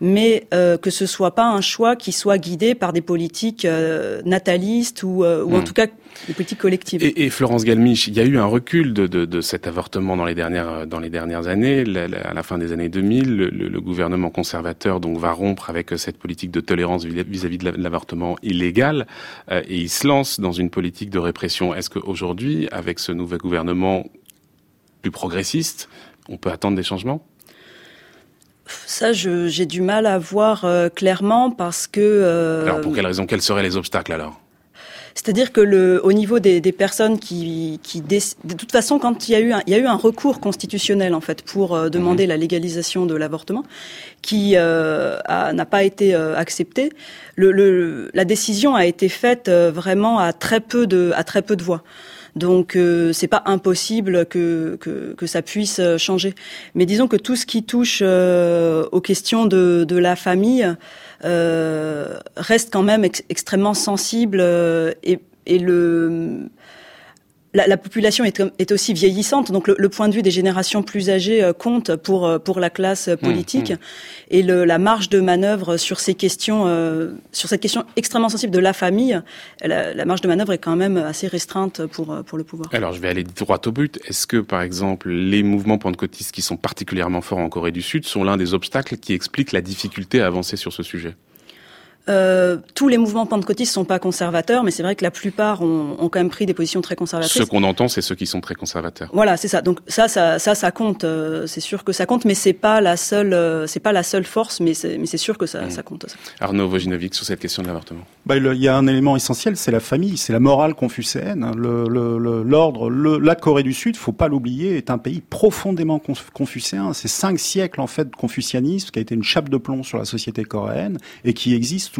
mais que ce soit pas un choix qui soit guidé par des politiques natalistes ou, ou en mmh. tout cas des politiques collectives. Et, et, Florence Galmiche, il y a eu un recul de, de, de cet avortement dans les dernières dans les dernières années, à la fin des années 2000, le, le gouvernement conservateur donc va rompre avec euh, cette politique de tolérance vis-à-vis de l'avortement illégal euh, et il se lance dans une politique de répression. Est-ce qu'aujourd'hui, avec ce nouvel gouvernement plus progressiste, on peut attendre des changements? Ça, j'ai du mal à voir euh, clairement parce que. Euh... Alors pour quelle raison? Quels seraient les obstacles alors? C'est-à-dire que le, au niveau des, des personnes qui, qui de toute façon, quand il y a eu un, il y a eu un recours constitutionnel en fait pour euh, demander mmh. la légalisation de l'avortement, qui euh, n'a pas été euh, accepté, le, le, la décision a été faite vraiment à très peu de, à très peu de voix. Donc euh, c'est pas impossible que, que, que, ça puisse changer. Mais disons que tout ce qui touche euh, aux questions de, de la famille, euh, reste quand même ex extrêmement sensible euh, et, et, le la, population est, aussi vieillissante, donc le, point de vue des générations plus âgées euh, compte pour euh, pour la classe mmh, politique, mmh. et le, la marge de manœuvre sur ces questions, euh, sur cette question extrêmement sensible de la famille, la, marge de manœuvre est quand même assez restreinte pour pour le pouvoir. Alors je vais aller droit au but. Est-ce que par exemple les mouvements pentecôtistes qui sont particulièrement forts en Corée du Sud sont l'un des obstacles qui expliquent la difficulté à avancer sur ce sujet? Euh, tous les mouvements pentecôtistes sont pas conservateurs, mais c'est vrai que la plupart ont, ont, quand même pris des positions très conservatrices. Ce qu'on entend, c'est ceux qui sont très conservateurs. Voilà, c'est ça. Donc ça, ça, ça, ça compte. Euh, c'est sûr que ça compte, mais c'est pas la seule, euh, c'est pas la seule force, mais c'est, mais c'est sûr que ça, mmh. ça compte. Arnaud Vojinovic sur cette question de l'avortement. Bah, il y a un élément essentiel, c'est la famille, c'est la morale confucéenne. Hein. L'ordre, le, la Corée du Sud, faut pas l'oublier, est un pays profondément confucéen. C'est cinq siècles en fait de confucianisme qui a été une chape de plomb sur la société coréenne et qui existe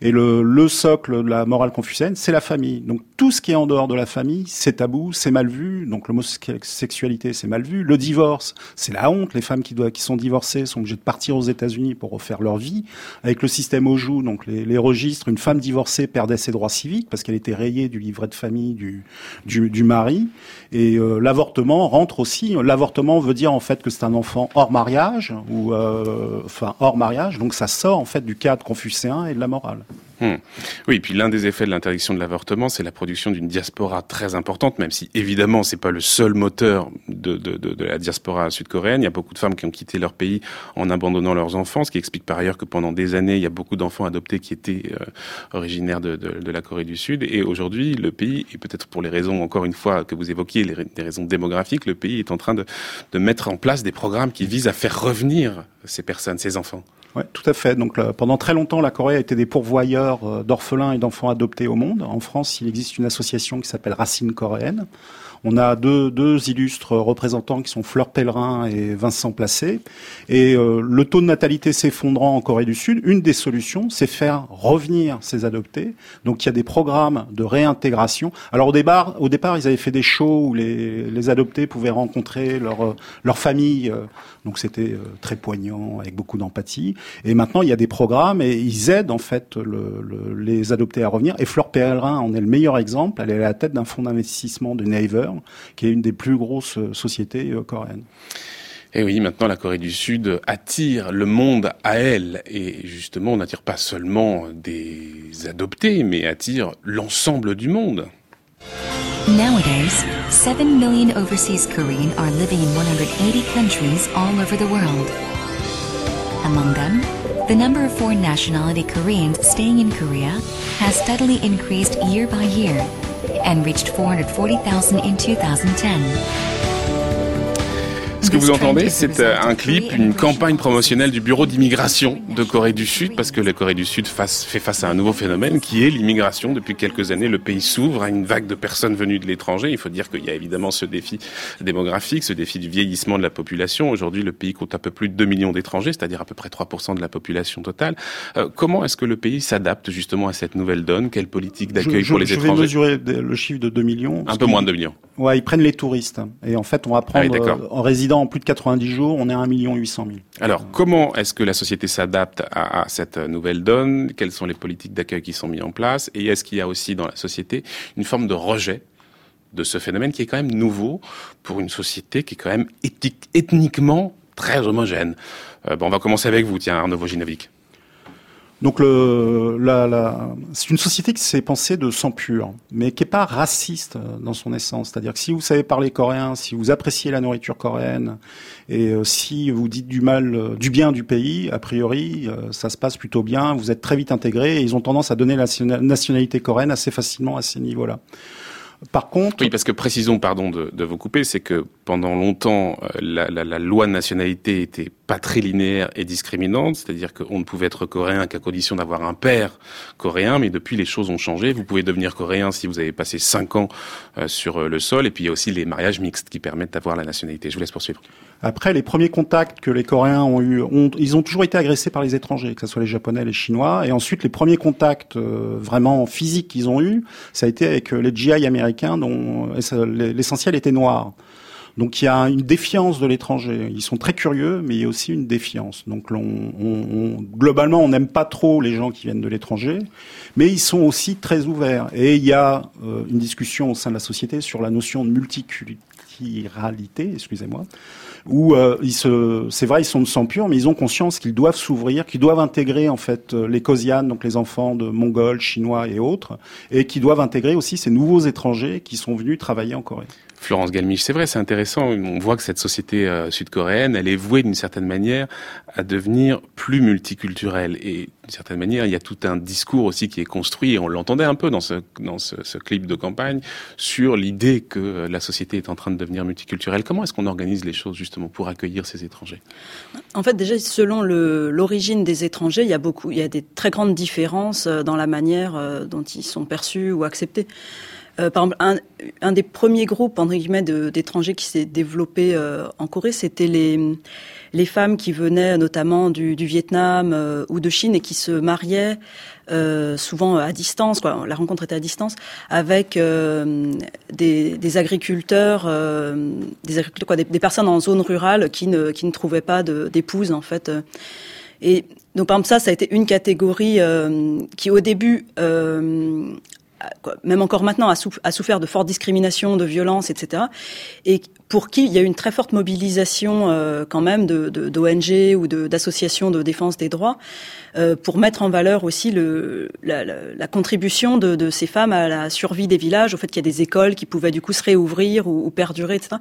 Et le, le socle de la morale confucéenne, c'est la famille. Tout ce qui est en dehors de la famille, c'est tabou, c'est mal vu. Donc l'homosexualité, c'est mal vu. Le divorce, c'est la honte. Les femmes qui, sont divorcées sont obligées de partir aux États-Unis pour refaire leur vie. Avec le système OJU, donc les, registres, une femme divorcée perdait ses droits civiques parce qu'elle était rayée du livret de famille du, du, du mari. Et euh, l'avortement rentre aussi. L'avortement veut dire en fait que c'est un enfant hors mariage ou euh, enfin hors mariage. Donc ça sort en fait du cadre confucéen et de la morale. Hmm. Oui, puis l'un des effets de l'interdiction de l'avortement, c'est la production d'une diaspora très importante, même si évidemment c'est pas le seul moteur de, la diaspora sud-coréenne. Il y a beaucoup de femmes qui ont quitté leur pays en abandonnant leurs enfants, ce qui explique par ailleurs que pendant des années, il y a beaucoup d'enfants adoptés qui étaient euh, originaires de, la Corée du Sud. Et aujourd'hui, le pays, et peut-être pour les raisons encore une fois que vous évoquiez, les, raisons démographiques, le pays est en train de mettre en place des programmes qui visent à faire revenir ces personnes, ces enfants. Oui, tout à fait. Donc pendant très longtemps, la Corée a été des pourvoyeurs euh, d'orphelins et d'enfants adoptés au monde. En France, il existe une association qui s'appelle Racine coréenne. On a deux, illustres représentants qui sont Fleur Pellerin et Vincent Placé. Et euh, le taux de natalité s'effondrant en Corée du Sud, une des solutions, c'est faire revenir ces adoptés. Donc il y a des programmes de réintégration. Alors au départ, au départ ils avaient fait des shows où les, les adoptés pouvaient rencontrer leur, leur famille. Donc c'était euh, très poignant, avec beaucoup d'empathie. Et maintenant, il y a des programmes et ils aident en fait le, le, les adoptés à revenir. Et Fleur Pellerin en est le meilleur exemple. Elle est à la tête d'un fonds d'investissement de Naver, qui est une des plus grosses euh, sociétés euh, coréennes. Et oui, maintenant la Corée du Sud attire le monde à elle. Et justement, on n'attire pas seulement des adoptés, mais attire l'ensemble du monde. Nowadays, 7 million overseas Korean are living in 180 countries all over the world. Among them, the number of foreign nationality Koreans staying in Korea has steadily increased year by year and reached 440,000 in 2010. Ce que vous entendez, c'est euh, un clip, une campagne promotionnelle du Bureau d'immigration de Corée du Sud, parce que la Corée du Sud fait face à un nouveau phénomène qui est l'immigration. Depuis quelques années, le pays s'ouvre à une vague de personnes venues de l'étranger. Il faut dire qu'il y a évidemment ce défi démographique, ce défi du vieillissement de la population. Aujourd'hui, le pays compte un peu plus de 2 millions d'étrangers, c'est-à-dire à peu près 3% de la population totale. Euh, comment est-ce que le pays s'adapte justement à cette nouvelle donne? Quelle politique d'accueil pour les étrangers Je vais mesurer le chiffre de 2 millions. Un peu moins de 2 millions. Ouais, ils prennent les touristes. Et en fait, on va prendre ah euh, en résidant en plus de 90 jours, on est à 1 800 000. Alors, comment est-ce que la société s'adapte à, cette nouvelle donne? Quelles sont les politiques d'accueil qui sont mises en place? Et est-ce qu'il y a aussi dans la société une forme de rejet de ce phénomène qui est quand même nouveau pour une société qui est quand même ethniquement très homogène? Euh, bon, On va commencer avec vous, tiens, Arnaud Vojinovic. Donc le, la, la, c'est une société qui s'est pensée de sang pur, mais qui est pas raciste dans son essence. C'est-à-dire que si vous savez parler coréen, si vous appréciez la nourriture coréenne, et euh, si vous dites du mal, euh, du bien du pays, a priori, euh, ça se passe plutôt bien. Vous êtes très vite intégré, et ils ont tendance à donner la nationalité coréenne assez facilement à ces niveaux-là. Par contre, oui, parce que précisons, pardon de, de vous couper, c'est que pendant longtemps, la, la, la, loi de nationalité était pas très linéaire et discriminante, c'est-à-dire qu'on ne pouvait être coréen qu'à condition d'avoir un père coréen, mais depuis les choses ont changé. Vous pouvez devenir coréen si vous avez passé cinq ans euh, sur euh, le sol, et puis il y a aussi les mariages mixtes qui permettent d'avoir la nationalité. Je vous laisse poursuivre. Après, les premiers contacts que les Coréens ont eu, ont, ils ont toujours été agressés par les étrangers, que ce soit les Japonais, les Chinois, et ensuite les premiers contacts euh, vraiment physiques qu'ils ont eu, ça a été avec les GI américains dont l'essentiel était noir. Donc il y a une défiance de l'étranger. Ils sont très curieux, mais il y a aussi une défiance. Donc on, globalement, on n'aime pas trop les gens qui viennent de l'étranger, mais ils sont aussi très ouverts. Et il y a euh, une discussion au sein de la société sur la notion de multiculturalité, excusez-moi, où euh, ils se, c'est vrai, ils sont de sang pur, mais ils ont conscience qu'ils doivent s'ouvrir, qu'ils doivent intégrer en fait euh, les Kosianes, donc les enfants de Mongols, Chinois et autres, et qu'ils doivent intégrer aussi ces nouveaux étrangers qui sont venus travailler en Corée. Florence Galmiche, c'est vrai, c'est intéressant. On voit que cette société euh, sud-coréenne, elle est vouée d'une certaine manière à devenir plus multiculturelle. Et d'une certaine manière, il y a tout un discours aussi qui est construit, et on l'entendait un peu dans ce, dans ce, clip de campagne, sur l'idée que euh, la société est en train de devenir multiculturelle. Comment est-ce qu'on organise les choses justement pour accueillir ces étrangers? En fait, déjà, selon l'origine des étrangers, il y a beaucoup, il y a des très grandes différences euh, dans la manière dont ils sont perçus ou acceptés. Euh, par exemple, un, des premiers groupes entre guillemets d'étrangers qui s'est développé euh, en Corée, c'était les les femmes qui venaient notamment du, Vietnam euh, ou de Chine et qui se mariaient souvent à distance. Quoi. La rencontre était à distance avec des, agriculteurs, des agriculteurs, quoi, des, personnes en zone rurale qui ne qui ne trouvaient pas d'épouse en fait. Et donc par exemple ça, ça a été une catégorie qui au début même encore maintenant, a, souffert de fortes discriminations, de violences, etc. Et pour qui il y a eu une très forte mobilisation euh, quand même d'ONG ou d'associations de, défense des droits euh, pour mettre en valeur aussi la, contribution de, ces femmes à la survie des villages, au fait qu'il y a des écoles qui pouvaient du coup se réouvrir ou, perdurer, etc.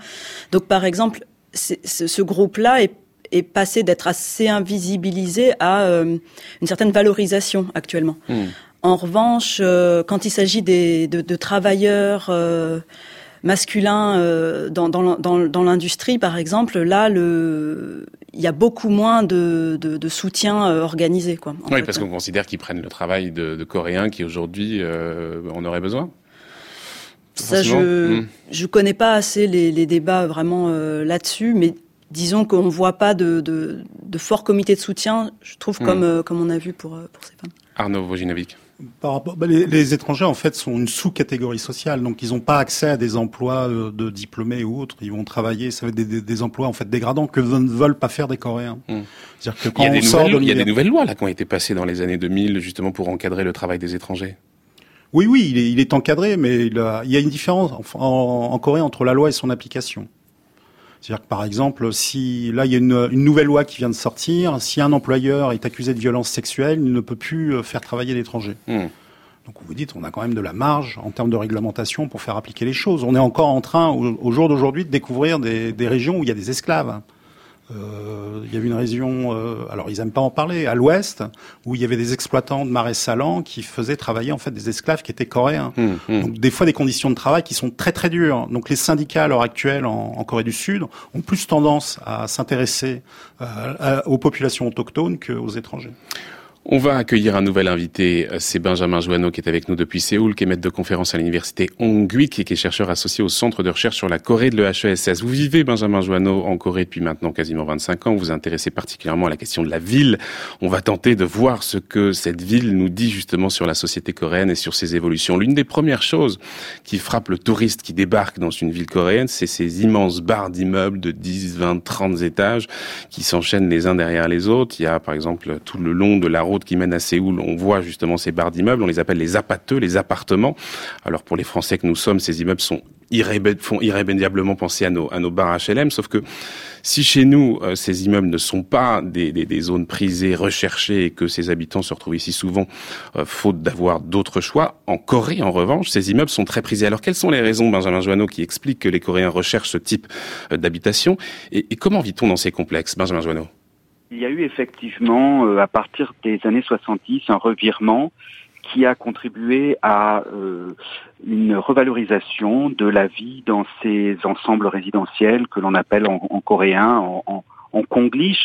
Donc par exemple, ce groupe-là est est passé d'être assez invisibilisé à euh, une certaine valorisation actuellement. Hmm. En revanche, euh, quand il s'agit des, de, de, travailleurs euh, masculins euh, dans, dans, dans, l'industrie, par exemple, là, le, il y a beaucoup moins de, de, de soutien organisé. Quoi, oui, parce qu'on considère qu'ils prennent le travail de, de Coréens qui aujourd'hui en auraient besoin. Ça, je hmm. je connais pas assez les, les débats vraiment là-dessus, mais disons qu'on ne voit pas de, de, de fort comité de soutien, je trouve, hmm. comme, comme on a vu pour, pour ces femmes. Arnaud Vojinovic. Par rapport, bah, les, les, étrangers en fait sont une sous-catégorie sociale, donc ils n'ont pas accès à des emplois euh, de diplômés ou autres. Ils vont travailler, ça va être des, des, emplois en fait dégradants que ne veulent pas faire des Coréens. Hmm. C'est-à-dire que quand il y a, des, nouvelles, il y a des nouvelles lois là qui ont été passées dans les années 2000 justement pour encadrer le travail des étrangers. Oui, oui, il est, il est encadré, mais il, il, y a une différence en, en Corée entre la loi et son application. C'est-à-dire que par exemple, si là il y a une, une, nouvelle loi qui vient de sortir, si un employeur est accusé de violence sexuelle, il ne peut plus euh, faire travailler l'étranger. Hmm. Donc vous dites, on a quand même de la marge en termes de réglementation pour faire appliquer les choses. On est encore en train, au, jour d'aujourd'hui, de découvrir des, des, régions où il y a des esclaves. Euh, il y avait une région, euh, alors ils aiment pas en parler, à l'ouest, où il y avait des exploitants de marais salants qui faisaient travailler en fait des esclaves qui étaient coréens. Hum, hum. Donc des fois des conditions de travail qui sont très très dures. Donc les syndicats à l'heure actuelle en, en, Corée du Sud ont plus tendance à s'intéresser euh, aux populations autochtones qu'aux étrangers. On va accueillir un nouvel invité, c'est Benjamin Joanneau qui est avec nous depuis Séoul, qui est maître de conférence à l'université Hongguik et qui est chercheur associé au centre de recherche sur la Corée de l'EHESS. Vous vivez, Benjamin Joanneau, en Corée depuis maintenant quasiment 25 ans. Vous vous intéressez particulièrement à la question de la ville. On va tenter de voir ce que cette ville nous dit justement sur la société coréenne et sur ses évolutions. L'une des premières choses qui frappe le touriste qui débarque dans une ville coréenne, c'est ces immenses barres d'immeubles de 10, 20, 30 étages qui s'enchaînent les uns derrière les autres. Il y a par exemple tout le long de la qui mène à Séoul, on voit justement ces barres d'immeubles, on les appelle les apateux, les appartements. Alors pour les Français que nous sommes, ces immeubles sont font irrémédiablement penser à nos, à bars HLM, sauf que si chez nous, euh, ces immeubles ne sont pas des, zones prisées, recherchées, et que ces habitants se retrouvent ici souvent, euh, faute d'avoir d'autres choix, en Corée, en revanche, ces immeubles sont très prisés. Alors, quelles sont les raisons, Benjamin Joanneau, qui expliquent que les Coréens recherchent ce type euh, d'habitation et, et, comment vit-on dans ces complexes, Benjamin Joanneau? Il y a eu effectivement, euh, à partir des années 70, un revirement qui a contribué à euh, une revalorisation de la vie dans ces ensembles résidentiels que l'on appelle en, coréen, en, en, en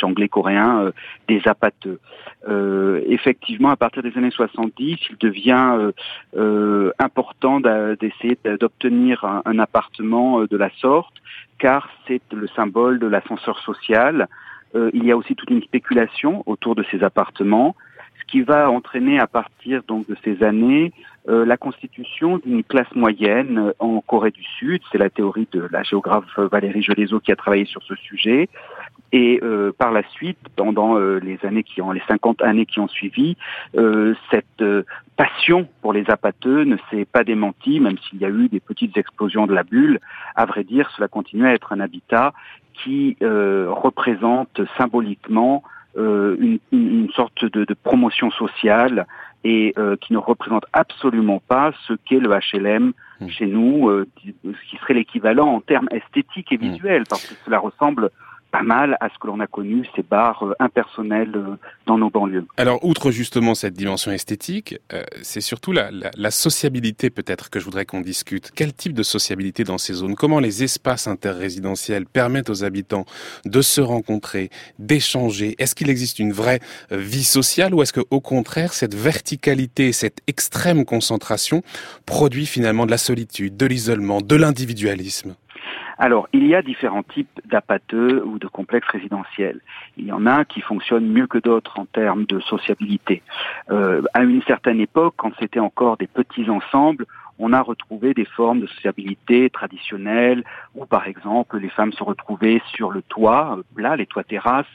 anglais-coréen, euh, des apateux. Euh, effectivement, à partir des années 70, il devient euh, important d'essayer d'obtenir un, un, appartement de la sorte, car c'est le symbole de l'ascenseur social, euh, il y a aussi toute une spéculation autour de ces appartements, ce qui va entraîner à partir donc de ces années la constitution d'une classe moyenne en Corée du Sud. C'est la théorie de la géographe Valérie Gelezo qui a travaillé sur ce sujet. Et euh, par la suite, pendant euh, les années qui ont, les 50 années qui ont suivi, euh, cette passion pour les apateux ne s'est pas démentie, même s'il y a eu des petites explosions de la bulle. À vrai dire, cela continue à être un habitat qui représente symboliquement une, une, sorte de, de, promotion sociale et qui ne représente absolument pas ce qu'est le HLM mmh. chez nous, ce qui serait l'équivalent en termes esthétiques et mmh. visuels, parce que cela ressemble pas mal à ce que l'on a connu, ces bars euh, impersonnels euh, dans nos banlieues. Alors, outre justement cette dimension esthétique, euh, c'est surtout la, la, sociabilité peut-être que je voudrais qu'on discute. Quel type de sociabilité dans ces zones? Comment les espaces interrésidentiels permettent aux habitants de se rencontrer, d'échanger? Est-ce qu'il existe une vraie vie sociale ou est-ce que au contraire cette verticalité, cette extrême concentration produit finalement de la solitude, de l'isolement, de l'individualisme? Alors, il y a différents types d'apateux ou de complexes résidentiels. Il y en a qui fonctionnent mieux que d'autres en termes de sociabilité. Euh, à une certaine époque, quand c'était encore des petits ensembles, on a retrouvé des formes de sociabilité traditionnelles où, par exemple, les femmes se retrouvaient sur le toit, là, les toits terrasses,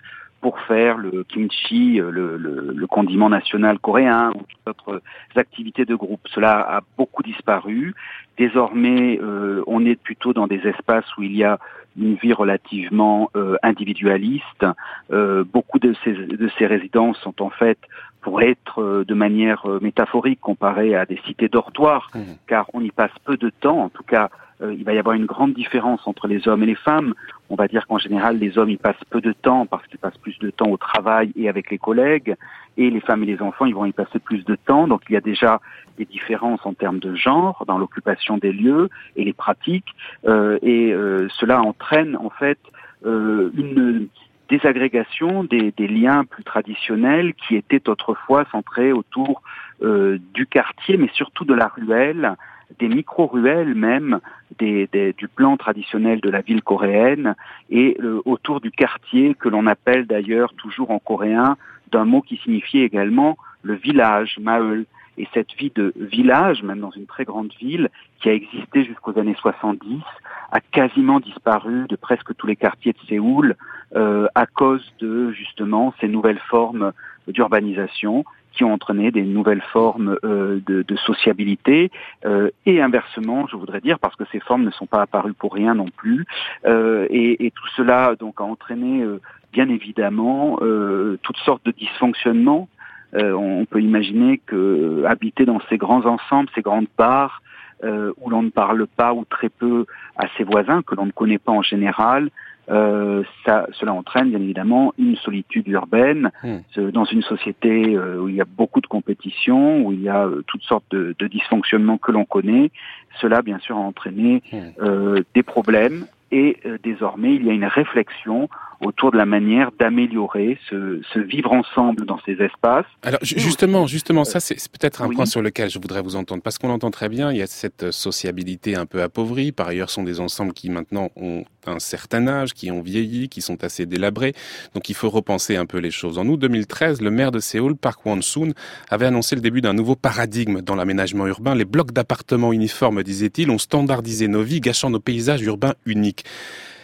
pour faire le kimchi, euh, le, le, le condiment national coréen ou d'autres activités de groupe. Cela a beaucoup disparu. Désormais, euh, on est plutôt dans des espaces où il y a une vie relativement euh, individualiste. Euh, beaucoup de ces, de ces résidences sont en fait pour être euh, de manière métaphorique comparées à des cités dortoirs, mmh. car on y passe peu de temps, en tout cas euh, il va y avoir une grande différence entre les hommes et les femmes. On va dire qu'en général, les hommes, ils passent peu de temps parce qu'ils passent plus de temps au travail et avec les collègues. Et les femmes et les enfants, ils vont y passer plus de temps. Donc il y a déjà des différences en termes de genre dans l'occupation des lieux et les pratiques. Euh, et euh, cela entraîne en fait une désagrégation des, des, liens plus traditionnels qui étaient autrefois centrés autour du quartier, mais surtout de la ruelle, des micro-ruelles même des, du plan traditionnel de la ville coréenne et euh, autour du quartier que l'on appelle d'ailleurs toujours en coréen d'un mot qui signifiait également le village, Maeul. Et cette vie de village, même dans une très grande ville, qui a existé jusqu'aux années 70, a quasiment disparu de presque tous les quartiers de Séoul euh, à cause de justement ces nouvelles formes d'urbanisation qui ont entraîné des nouvelles formes euh, de, de, sociabilité euh, et inversement, je voudrais dire, parce que ces formes ne sont pas apparues pour rien non plus, euh, et, et, tout cela donc a entraîné euh, bien évidemment euh, toutes sortes de dysfonctionnements. on peut imaginer que habiter dans ces grands ensembles, ces grandes bars, où l'on ne parle pas ou très peu à ses voisins, que l'on ne connaît pas en général, euh, ça, cela entraîne bien évidemment une solitude urbaine hmm. dans une société euh, où il y a beaucoup de compétition, où il y a euh, toutes sortes de, de dysfonctionnements que l'on connaît. Cela, bien sûr, a entraîné hmm. euh, des problèmes et désormais il y a une réflexion autour de la manière d'améliorer ce, ce, vivre ensemble dans ces espaces. Alors justement, justement, ça c'est peut-être un point sur lequel je voudrais vous entendre, parce qu'on entend très bien, il y a cette sociabilité un peu appauvrie. Par ailleurs, ce sont des ensembles qui maintenant ont un certain âge, qui ont vieilli, qui sont assez délabrés. Donc il faut repenser un peu les choses. En août 2013, le maire de Séoul, Park Won-soon, avait annoncé le début d'un nouveau paradigme dans l'aménagement urbain. Les blocs d'appartements uniformes, disait-il, ont standardisé nos vies, gâchant nos paysages urbains uniques.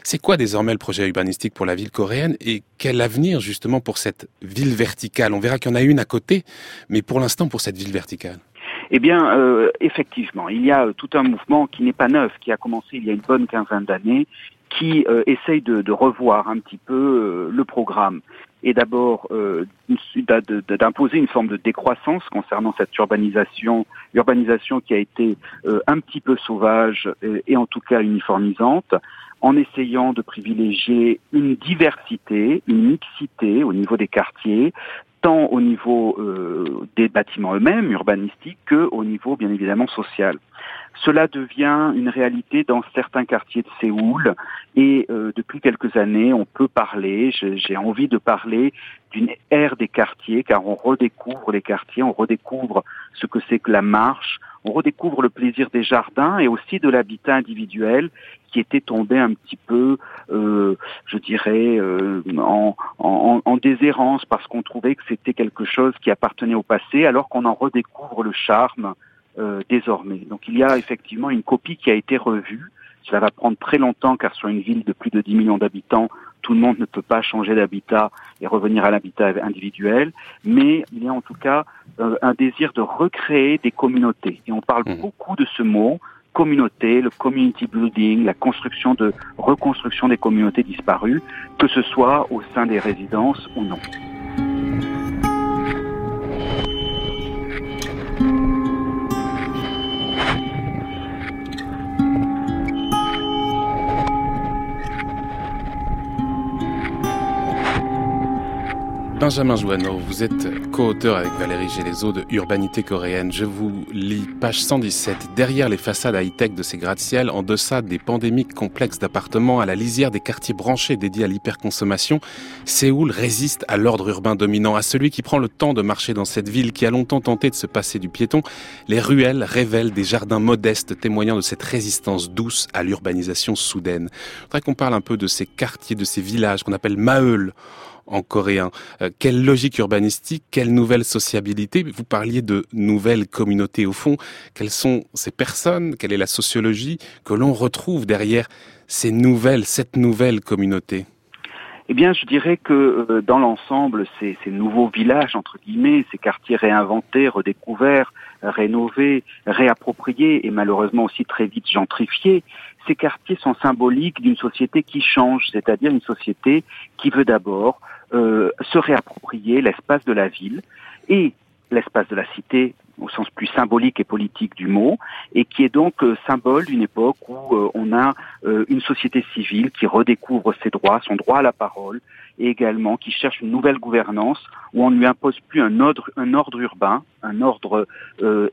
C'est quoi désormais le projet urbanistique pour la ville coréenne et quel avenir justement pour cette ville verticale? On verra qu'il y en a une à côté, mais pour l'instant pour cette ville verticale. Eh bien, euh, effectivement, il y a tout un mouvement qui n'est pas neuf, qui a commencé il y a une bonne quinzaine d'années, qui euh, essaye de, de, revoir un petit peu euh, le programme. Et d'abord euh, d'imposer une forme de décroissance concernant cette urbanisation, urbanisation qui a été euh, un petit peu sauvage et, et, en tout cas uniformisante, en essayant de privilégier une diversité, une mixité au niveau des quartiers, tant au niveau euh, des bâtiments eux-mêmes, urbanistiques, que au niveau bien évidemment social. Cela devient une réalité dans certains quartiers de Séoul et euh, depuis quelques années, on peut parler, j'ai envie de parler d'une ère des quartiers car on redécouvre les quartiers, on redécouvre ce que c'est que la marche, on redécouvre le plaisir des jardins et aussi de l'habitat individuel qui était tombé un petit peu, euh, je dirais, euh, en, en, en, déshérence parce qu'on trouvait que c'était quelque chose qui appartenait au passé alors qu'on en redécouvre le charme désormais. Donc il y a effectivement une copie qui a été revue. Cela va prendre très longtemps car sur une ville de plus de 10 millions d'habitants, tout le monde ne peut pas changer d'habitat et revenir à l'habitat individuel, mais il y a en tout cas un désir de recréer des communautés. Et on parle mmh. beaucoup de ce mot communauté, le community building, la construction de reconstruction des communautés disparues, que ce soit au sein des résidences ou non. Benjamin Joanneau, vous êtes co-auteur avec Valérie Gélézo de Urbanité coréenne. Je vous lis page 117. Derrière les façades high-tech de ces gratte-ciel, en deçà des pandémiques complexes d'appartements, à la lisière des quartiers branchés dédiés à l'hyperconsommation, Séoul résiste à l'ordre urbain dominant, à celui qui prend le temps de marcher dans cette ville qui a longtemps tenté de se passer du piéton. Les ruelles révèlent des jardins modestes témoignant de cette résistance douce à l'urbanisation soudaine. Je voudrais qu'on parle un peu de ces quartiers, de ces villages qu'on appelle Maeul en coréen. Euh, quelle logique urbanistique, quelle nouvelle sociabilité? Vous parliez de nouvelles communautés au fond. Quelles sont ces personnes? Quelle est la sociologie que l'on retrouve derrière ces nouvelles, cette nouvelle communauté? Eh bien, je dirais que euh, dans l'ensemble, ces, ces, nouveaux villages, entre guillemets, ces quartiers réinventés, redécouverts, rénovés, réappropriés et malheureusement aussi très vite gentrifiés, ces quartiers sont symboliques d'une société qui change, c'est-à-dire une société qui veut d'abord se réapproprier l'espace de la ville et l'espace de la cité au sens plus symbolique et politique du mot, et qui est donc euh, symbole d'une époque où euh, on a une société civile qui redécouvre ses droits, son droit à la parole, et également qui cherche une nouvelle gouvernance où on ne lui impose plus un ordre, urbain, un ordre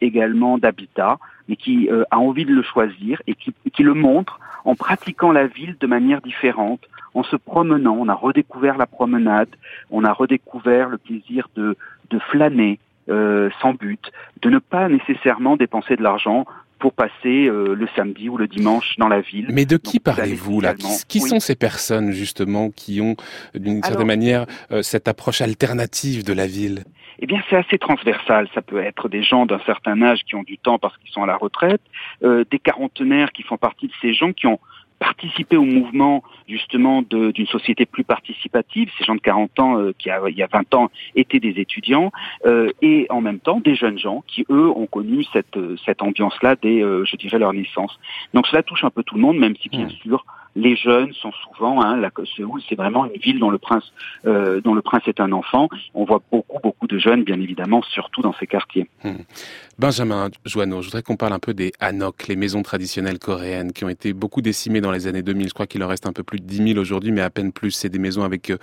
également d'habitat, mais qui a envie de le choisir et qui le montre en pratiquant la ville de manière différente, en se promenant, on a redécouvert la promenade, on a redécouvert le plaisir de, de flâner euh, sans but, de ne pas nécessairement dépenser de l'argent pour passer euh, le samedi ou le dimanche dans la ville. Mais de qui parlez-vous là? Qui, sont ces personnes justement qui ont d'une certaine manière euh, cette approche alternative de la ville? Eh bien, c'est assez transversal. Ça peut être des gens d'un certain âge qui ont du temps parce qu'ils sont à la retraite, des quarantenaires qui font partie de ces gens qui ont participer au mouvement justement d'une société plus participative, ces gens de 40 ans euh, qui il y a 20 ans étaient des étudiants, euh, et en même temps des jeunes gens qui eux ont connu cette, cette ambiance-là dès, euh, je dirais, leur naissance. Donc cela touche un peu tout le monde, même si bien sûr les jeunes sont souvent, hein, la Séoul, c'est vraiment une ville dont le prince, euh, dont le prince est un enfant. On voit beaucoup, beaucoup de jeunes, bien évidemment, surtout dans ces quartiers. Hmm. Benjamin Joanneau, je voudrais qu'on parle un peu des hanok, les maisons traditionnelles coréennes, qui ont été beaucoup décimées dans les années 2000. Je crois qu'il en reste un peu plus de 10 000 aujourd'hui, mais à peine plus. C'est des maisons avec euh,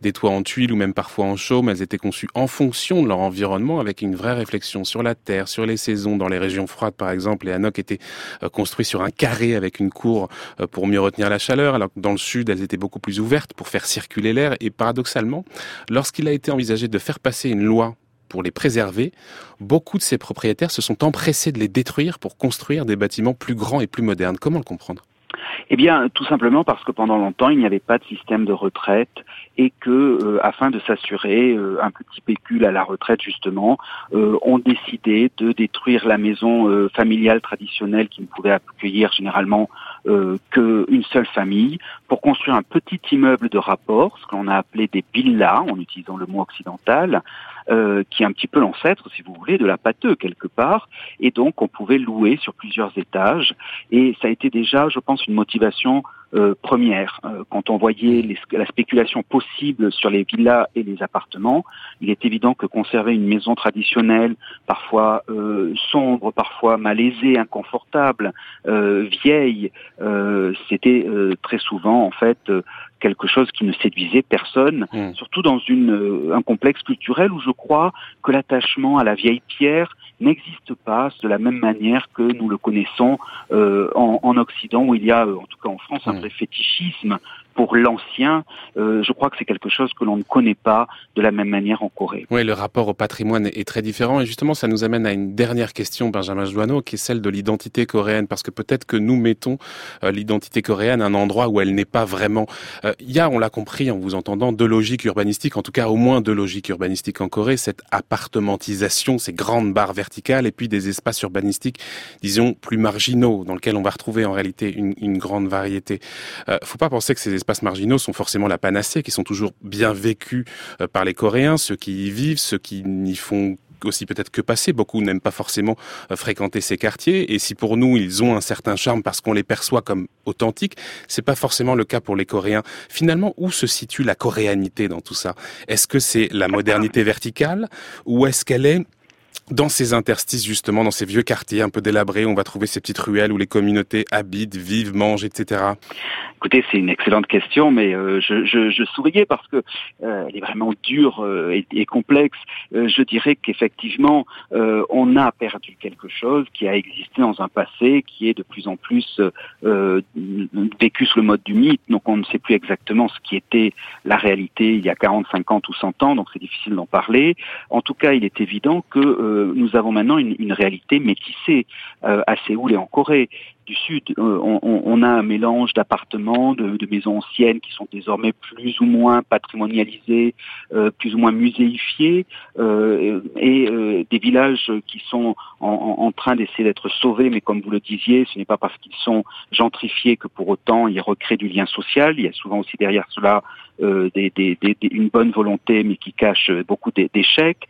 des toits en tuiles ou même parfois en chaume. Elles étaient conçues en fonction de leur environnement, avec une vraie réflexion sur la terre, sur les saisons. Dans les régions froides, par exemple, les hanok étaient euh, construits sur un carré avec une cour pour mieux retenir la chaleur, alors que dans le sud, elles étaient beaucoup plus ouvertes pour faire circuler l'air. Et paradoxalement, lorsqu'il a été envisagé de faire passer une loi pour les préserver, beaucoup de ces propriétaires se sont empressés de les détruire pour construire des bâtiments plus grands et plus modernes. Comment le comprendre? Eh bien, tout simplement parce que pendant longtemps, il n'y avait pas de système de retraite et que, euh, afin de s'assurer euh, un petit pécule à la retraite, justement, euh, on décidait de détruire la maison familiale traditionnelle qui ne pouvait accueillir généralement qu'une seule famille pour construire un petit immeuble de rapport, ce qu'on a appelé des villas, en utilisant le mot occidental, euh, qui est un petit peu l'ancêtre, si vous voulez, de la pâteux quelque part. Et donc, on pouvait louer sur plusieurs étages. Et ça a été déjà, je pense, une motivation euh, première. Euh, quand on voyait la spéculation possible sur les villas et les appartements, il est évident que conserver une maison traditionnelle, parfois euh, sombre, parfois malaisée, inconfortable, vieille, c'était très souvent en fait quelque chose qui ne séduisait personne, mmh. surtout dans une, un complexe culturel où je crois que l'attachement à la vieille pierre n'existe pas de la même manière que nous le connaissons euh, en, en, Occident, où il y a, en tout cas en France, un vrai fétichisme pour l'ancien, euh, je crois que c'est quelque chose que l'on ne connaît pas de la même manière en Corée. Oui, le rapport au patrimoine est très différent. Et justement, ça nous amène à une dernière question, Benjamin Joanneau, qui est celle de l'identité coréenne. Parce que peut-être que nous mettons euh, l'identité coréenne à un endroit où elle n'est pas vraiment. Euh, il y a, on l'a compris en vous entendant, deux logiques urbanistiques, en tout cas au moins deux logiques urbanistiques en Corée. Cette appartementisation, ces grandes barres verticales, et puis des espaces urbanistiques, disons, plus marginaux, dans lesquels on va retrouver en réalité une, une grande variété. Euh, faut pas penser que ces espaces espaces marginaux sont forcément la panacée, qui sont toujours bien vécus euh, par les Coréens, ceux qui y vivent, ceux qui n'y font aussi peut-être que passer. Beaucoup n'aiment pas forcément euh, fréquenter ces quartiers. Et si pour nous, ils ont un certain charme parce qu'on les perçoit comme authentiques, c'est pas forcément le cas pour les Coréens. Finalement, où se situe la coréanité dans tout ça? Est-ce que c'est la modernité verticale ou est-ce qu'elle est dans ces interstices, justement, dans ces vieux quartiers un peu délabrés, on va trouver ces petites ruelles où les communautés habitent, vivent, mangent, etc. Écoutez, c'est une excellente question, mais euh, je, je, je, souriais parce que euh, elle est vraiment dure euh, et, et, complexe. je dirais qu'effectivement, on a perdu quelque chose qui a existé dans un passé, qui est de plus en plus vécu sous le mode du mythe. Donc, on ne sait plus exactement ce qui était la réalité il y a 40, 50 ou 100 ans. Donc, c'est difficile d'en parler. En tout cas, il est évident que nous avons maintenant une, une réalité métissée euh, à Séoul et en Corée du Sud. Euh, on, a un mélange d'appartements, de, maisons anciennes qui sont désormais plus ou moins patrimonialisées, euh, plus ou moins muséifiées, et des villages qui sont en, train d'essayer d'être sauvés, mais comme vous le disiez, ce n'est pas parce qu'ils sont gentrifiés que pour autant ils recréent du lien social. Il y a souvent aussi derrière cela une bonne volonté, mais qui cache beaucoup d'échecs.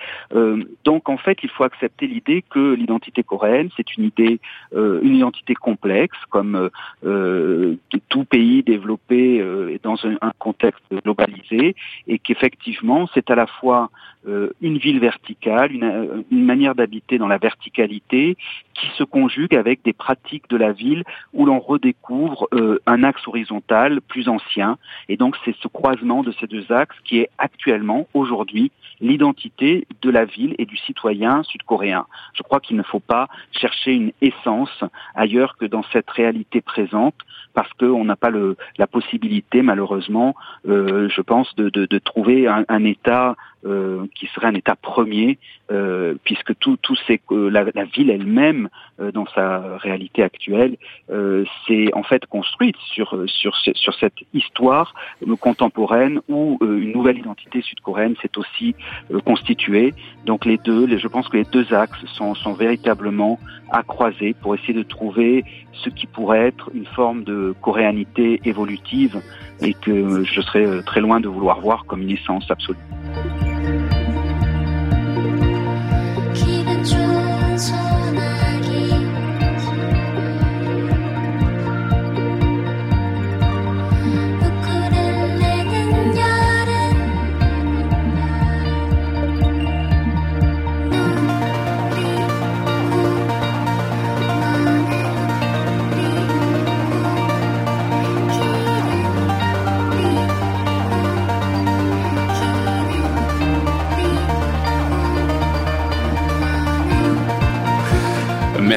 donc en fait, il faut accepter l'idée que l'identité coréenne, c'est une idée, une identité complète comme euh, euh, tout pays développé euh, dans un, contexte globalisé, et qu'effectivement, c'est à la fois une ville verticale, une, une manière d'habiter dans la verticalité, qui se conjugue avec des pratiques de la ville où l'on redécouvre un axe horizontal plus ancien. Et donc, c'est ce croisement de ces deux axes qui est actuellement, aujourd'hui, l'identité de la ville et du citoyen sud-coréen. Je crois qu'il ne faut pas chercher une essence ailleurs que dans cette réalité présente parce qu'on n'a pas le, la possibilité, malheureusement, euh, je pense, de, de, de trouver un, un État euh, qui serait un État premier, euh, puisque tout, tout c'est la, la ville elle-même, euh, dans sa réalité actuelle, euh, c'est en fait construite sur sur sur cette histoire contemporaine où une nouvelle identité sud-coréenne s'est aussi constituée. Donc les deux, les, je pense que les deux axes sont, sont véritablement à croiser pour essayer de trouver ce qui pourrait être une forme de coréanité évolutive et que je serais très loin de vouloir voir comme une essence absolue.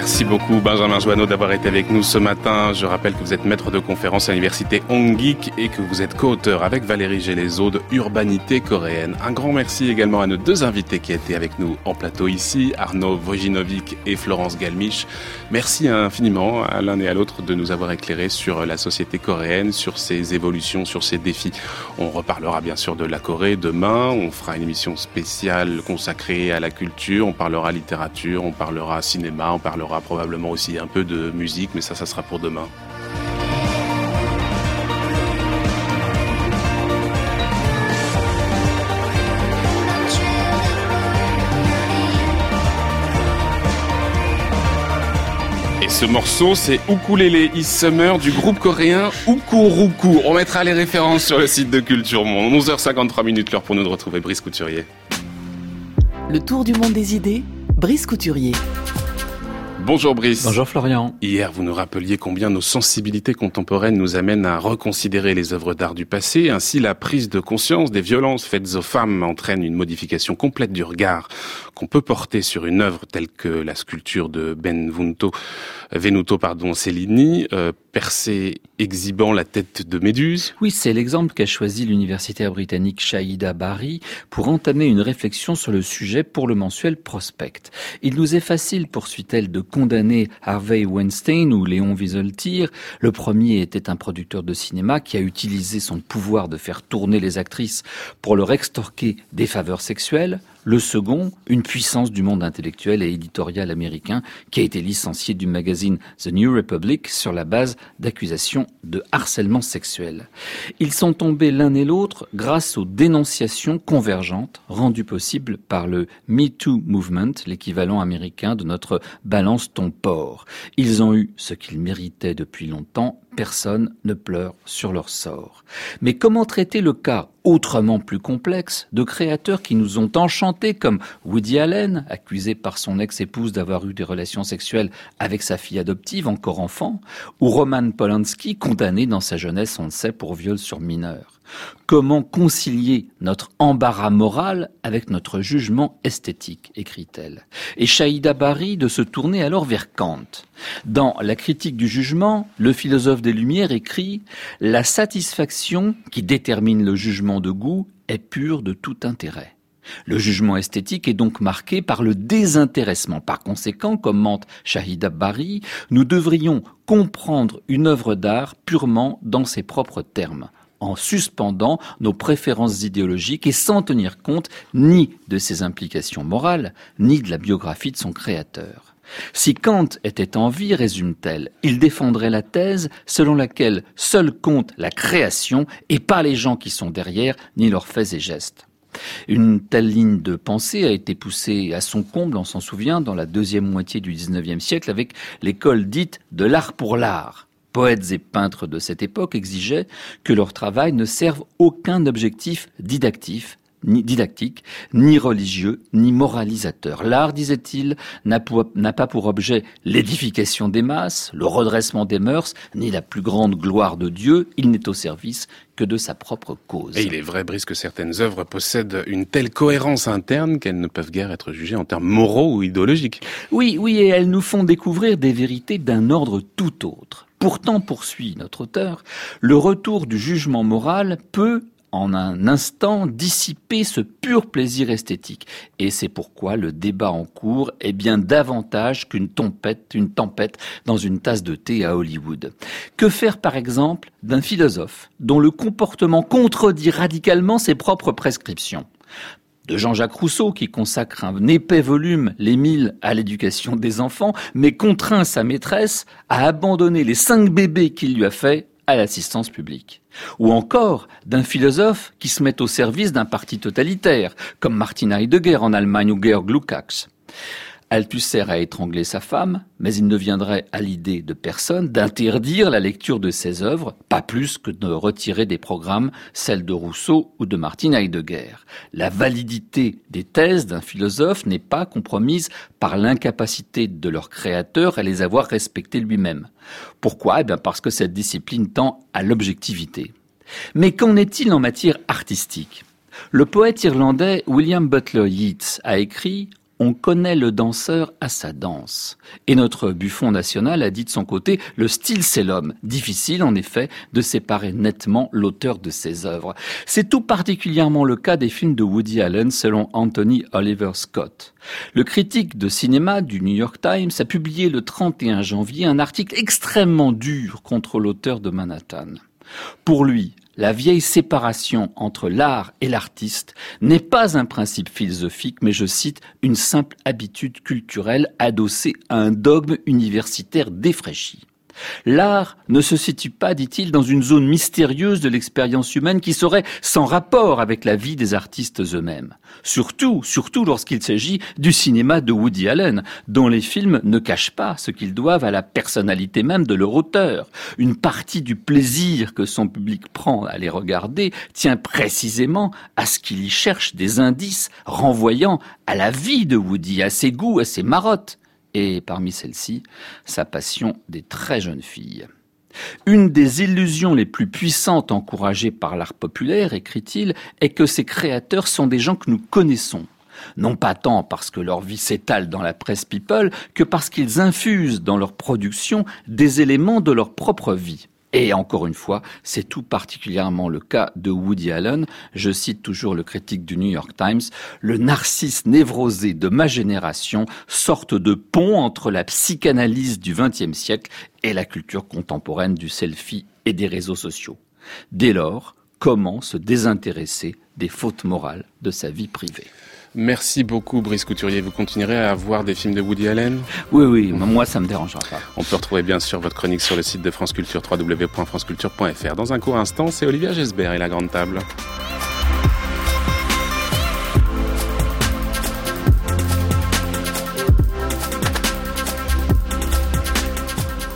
Merci beaucoup Benjamin Joanneau d'avoir été avec nous ce matin. Je rappelle que vous êtes maître de conférence à l'université Hongik et que vous êtes co-auteur avec Valérie Gélézo de Urbanité coréenne. Un grand merci également à nos deux invités qui étaient avec nous en plateau ici, Arnaud Vojinovic et Florence Galmich. Merci infiniment à l'un et à l'autre de nous avoir éclairé sur la société coréenne, sur ses évolutions, sur ses défis. On reparlera bien sûr de la Corée demain. On fera une émission spéciale consacrée à la culture. On parlera littérature, on parlera cinéma, on parlera probablement aussi un peu de musique, mais ça, ça sera pour demain. Et ce morceau, c'est Ukulele is Summer du groupe coréen Ukuruku. On mettra les références sur le site de Culture Monde. 11h53 minutes, l'heure pour nous de retrouver Brice Couturier. Le tour du monde des idées, Brice Couturier. Bonjour Brice. Bonjour Florian. Hier, vous nous rappeliez combien nos sensibilités contemporaines nous amènent à reconsidérer les œuvres d'art du passé. Ainsi, la prise de conscience des violences faites aux femmes entraîne une modification complète du regard qu'on peut porter sur une œuvre telle que la sculpture de Benvenuto, Venuto pardon, Cellini, euh, percée exhibant la tête de Méduse. Oui, c'est l'exemple qu'a choisi l'universitaire britannique Shahida Bari pour entamer une réflexion sur le sujet pour le mensuel Prospect. Il nous est facile, poursuit-elle, de condamner Harvey Weinstein ou Léon Wieseltier. Le premier était un producteur de cinéma qui a utilisé son pouvoir de faire tourner les actrices pour leur extorquer des faveurs sexuelles. Le second, une puissance du monde intellectuel et éditorial américain qui a été licencié du magazine The New Republic sur la base d'accusations de harcèlement sexuel. Ils sont tombés l'un et l'autre grâce aux dénonciations convergentes rendues possibles par le Me Too Movement, l'équivalent américain de notre balance ton porc. Ils ont eu ce qu'ils méritaient depuis longtemps, personne ne pleure sur leur sort. Mais comment traiter le cas autrement plus complexe de créateurs qui nous ont enchantés comme Woody Allen, accusé par son ex-épouse d'avoir eu des relations sexuelles avec sa fille adoptive encore enfant, ou Roman Polanski, condamné dans sa jeunesse, on le sait, pour viol sur mineur? Comment concilier notre embarras moral avec notre jugement esthétique, écrit-elle. Et Shaïda Bari de se tourner alors vers Kant. Dans La critique du jugement, le philosophe des Lumières écrit La satisfaction qui détermine le jugement de goût est pure de tout intérêt. Le jugement esthétique est donc marqué par le désintéressement. Par conséquent, commente Shahida Bari, nous devrions comprendre une œuvre d'art purement dans ses propres termes en suspendant nos préférences idéologiques et sans tenir compte ni de ses implications morales, ni de la biographie de son créateur. Si Kant était en vie, résume-t-elle, il défendrait la thèse selon laquelle seul compte la création et pas les gens qui sont derrière, ni leurs faits et gestes. Une telle ligne de pensée a été poussée à son comble, on s'en souvient, dans la deuxième moitié du XIXe siècle avec l'école dite de l'art pour l'art poètes et peintres de cette époque exigeaient que leur travail ne serve aucun objectif didactif, ni didactique, ni religieux, ni moralisateur. L'art, disait-il, n'a pas pour objet l'édification des masses, le redressement des mœurs, ni la plus grande gloire de Dieu. Il n'est au service que de sa propre cause. Et il est vrai, Brice, que certaines œuvres possèdent une telle cohérence interne qu'elles ne peuvent guère être jugées en termes moraux ou idéologiques. Oui, oui, et elles nous font découvrir des vérités d'un ordre tout autre. Pourtant, poursuit notre auteur, le retour du jugement moral peut en un instant dissiper ce pur plaisir esthétique. Et c'est pourquoi le débat en cours est bien davantage qu'une tempête, dans une tasse de thé à Hollywood. Que faire par exemple d'un philosophe dont le comportement contredit radicalement ses propres prescriptions? De Jean-Jacques Rousseau qui consacre un épais volume, l'Émile, à l'éducation des enfants, mais contraint sa maîtresse à abandonner les cinq bébés qu'il lui a fait à l'assistance publique. Ou encore d'un philosophe qui se met au service d'un parti totalitaire, comme Martin Heidegger en Allemagne ou Georg Lukács. Althusser a étranglé sa femme, mais il ne viendrait à l'idée de personne d'interdire la lecture de ses œuvres, pas plus que de retirer des programmes celles de Rousseau ou de Martin Heidegger. La validité des thèses d'un philosophe n'est pas compromise par l'incapacité de leur créateur à les avoir respectées lui-même. Pourquoi? Eh bien parce que cette discipline tend à l'objectivité. Mais qu'en est-il en matière artistique? Le poète irlandais William Butler Yeats a écrit on connaît le danseur à sa danse. Et notre Buffon national a dit de son côté, le style c'est l'homme. Difficile en effet de séparer nettement l'auteur de ses œuvres. C'est tout particulièrement le cas des films de Woody Allen selon Anthony Oliver Scott. Le critique de cinéma du New York Times a publié le 31 janvier un article extrêmement dur contre l'auteur de Manhattan. Pour lui, la vieille séparation entre l'art et l'artiste n'est pas un principe philosophique, mais je cite une simple habitude culturelle adossée à un dogme universitaire défraîchi. L'art ne se situe pas, dit-il, dans une zone mystérieuse de l'expérience humaine qui serait sans rapport avec la vie des artistes eux-mêmes. Surtout, surtout lorsqu'il s'agit du cinéma de Woody Allen, dont les films ne cachent pas ce qu'ils doivent à la personnalité même de leur auteur. Une partie du plaisir que son public prend à les regarder tient précisément à ce qu'il y cherche des indices renvoyant à la vie de Woody, à ses goûts, à ses marottes et parmi celles-ci, sa passion des très jeunes filles. Une des illusions les plus puissantes encouragées par l'art populaire, écrit-il, est que ces créateurs sont des gens que nous connaissons, non pas tant parce que leur vie s'étale dans la presse people, que parce qu'ils infusent dans leur production des éléments de leur propre vie. Et encore une fois, c'est tout particulièrement le cas de Woody Allen. Je cite toujours le critique du New York Times. Le narcisse névrosé de ma génération, sorte de pont entre la psychanalyse du XXe siècle et la culture contemporaine du selfie et des réseaux sociaux. Dès lors, comment se désintéresser des fautes morales de sa vie privée? Merci beaucoup Brice Couturier. Vous continuerez à voir des films de Woody Allen? Oui, oui, moi ça me dérangera pas. On peut retrouver bien sûr votre chronique sur le site de France Culture, www.franceculture.fr. Dans un court instant, c'est Olivia Gesbert et la grande table.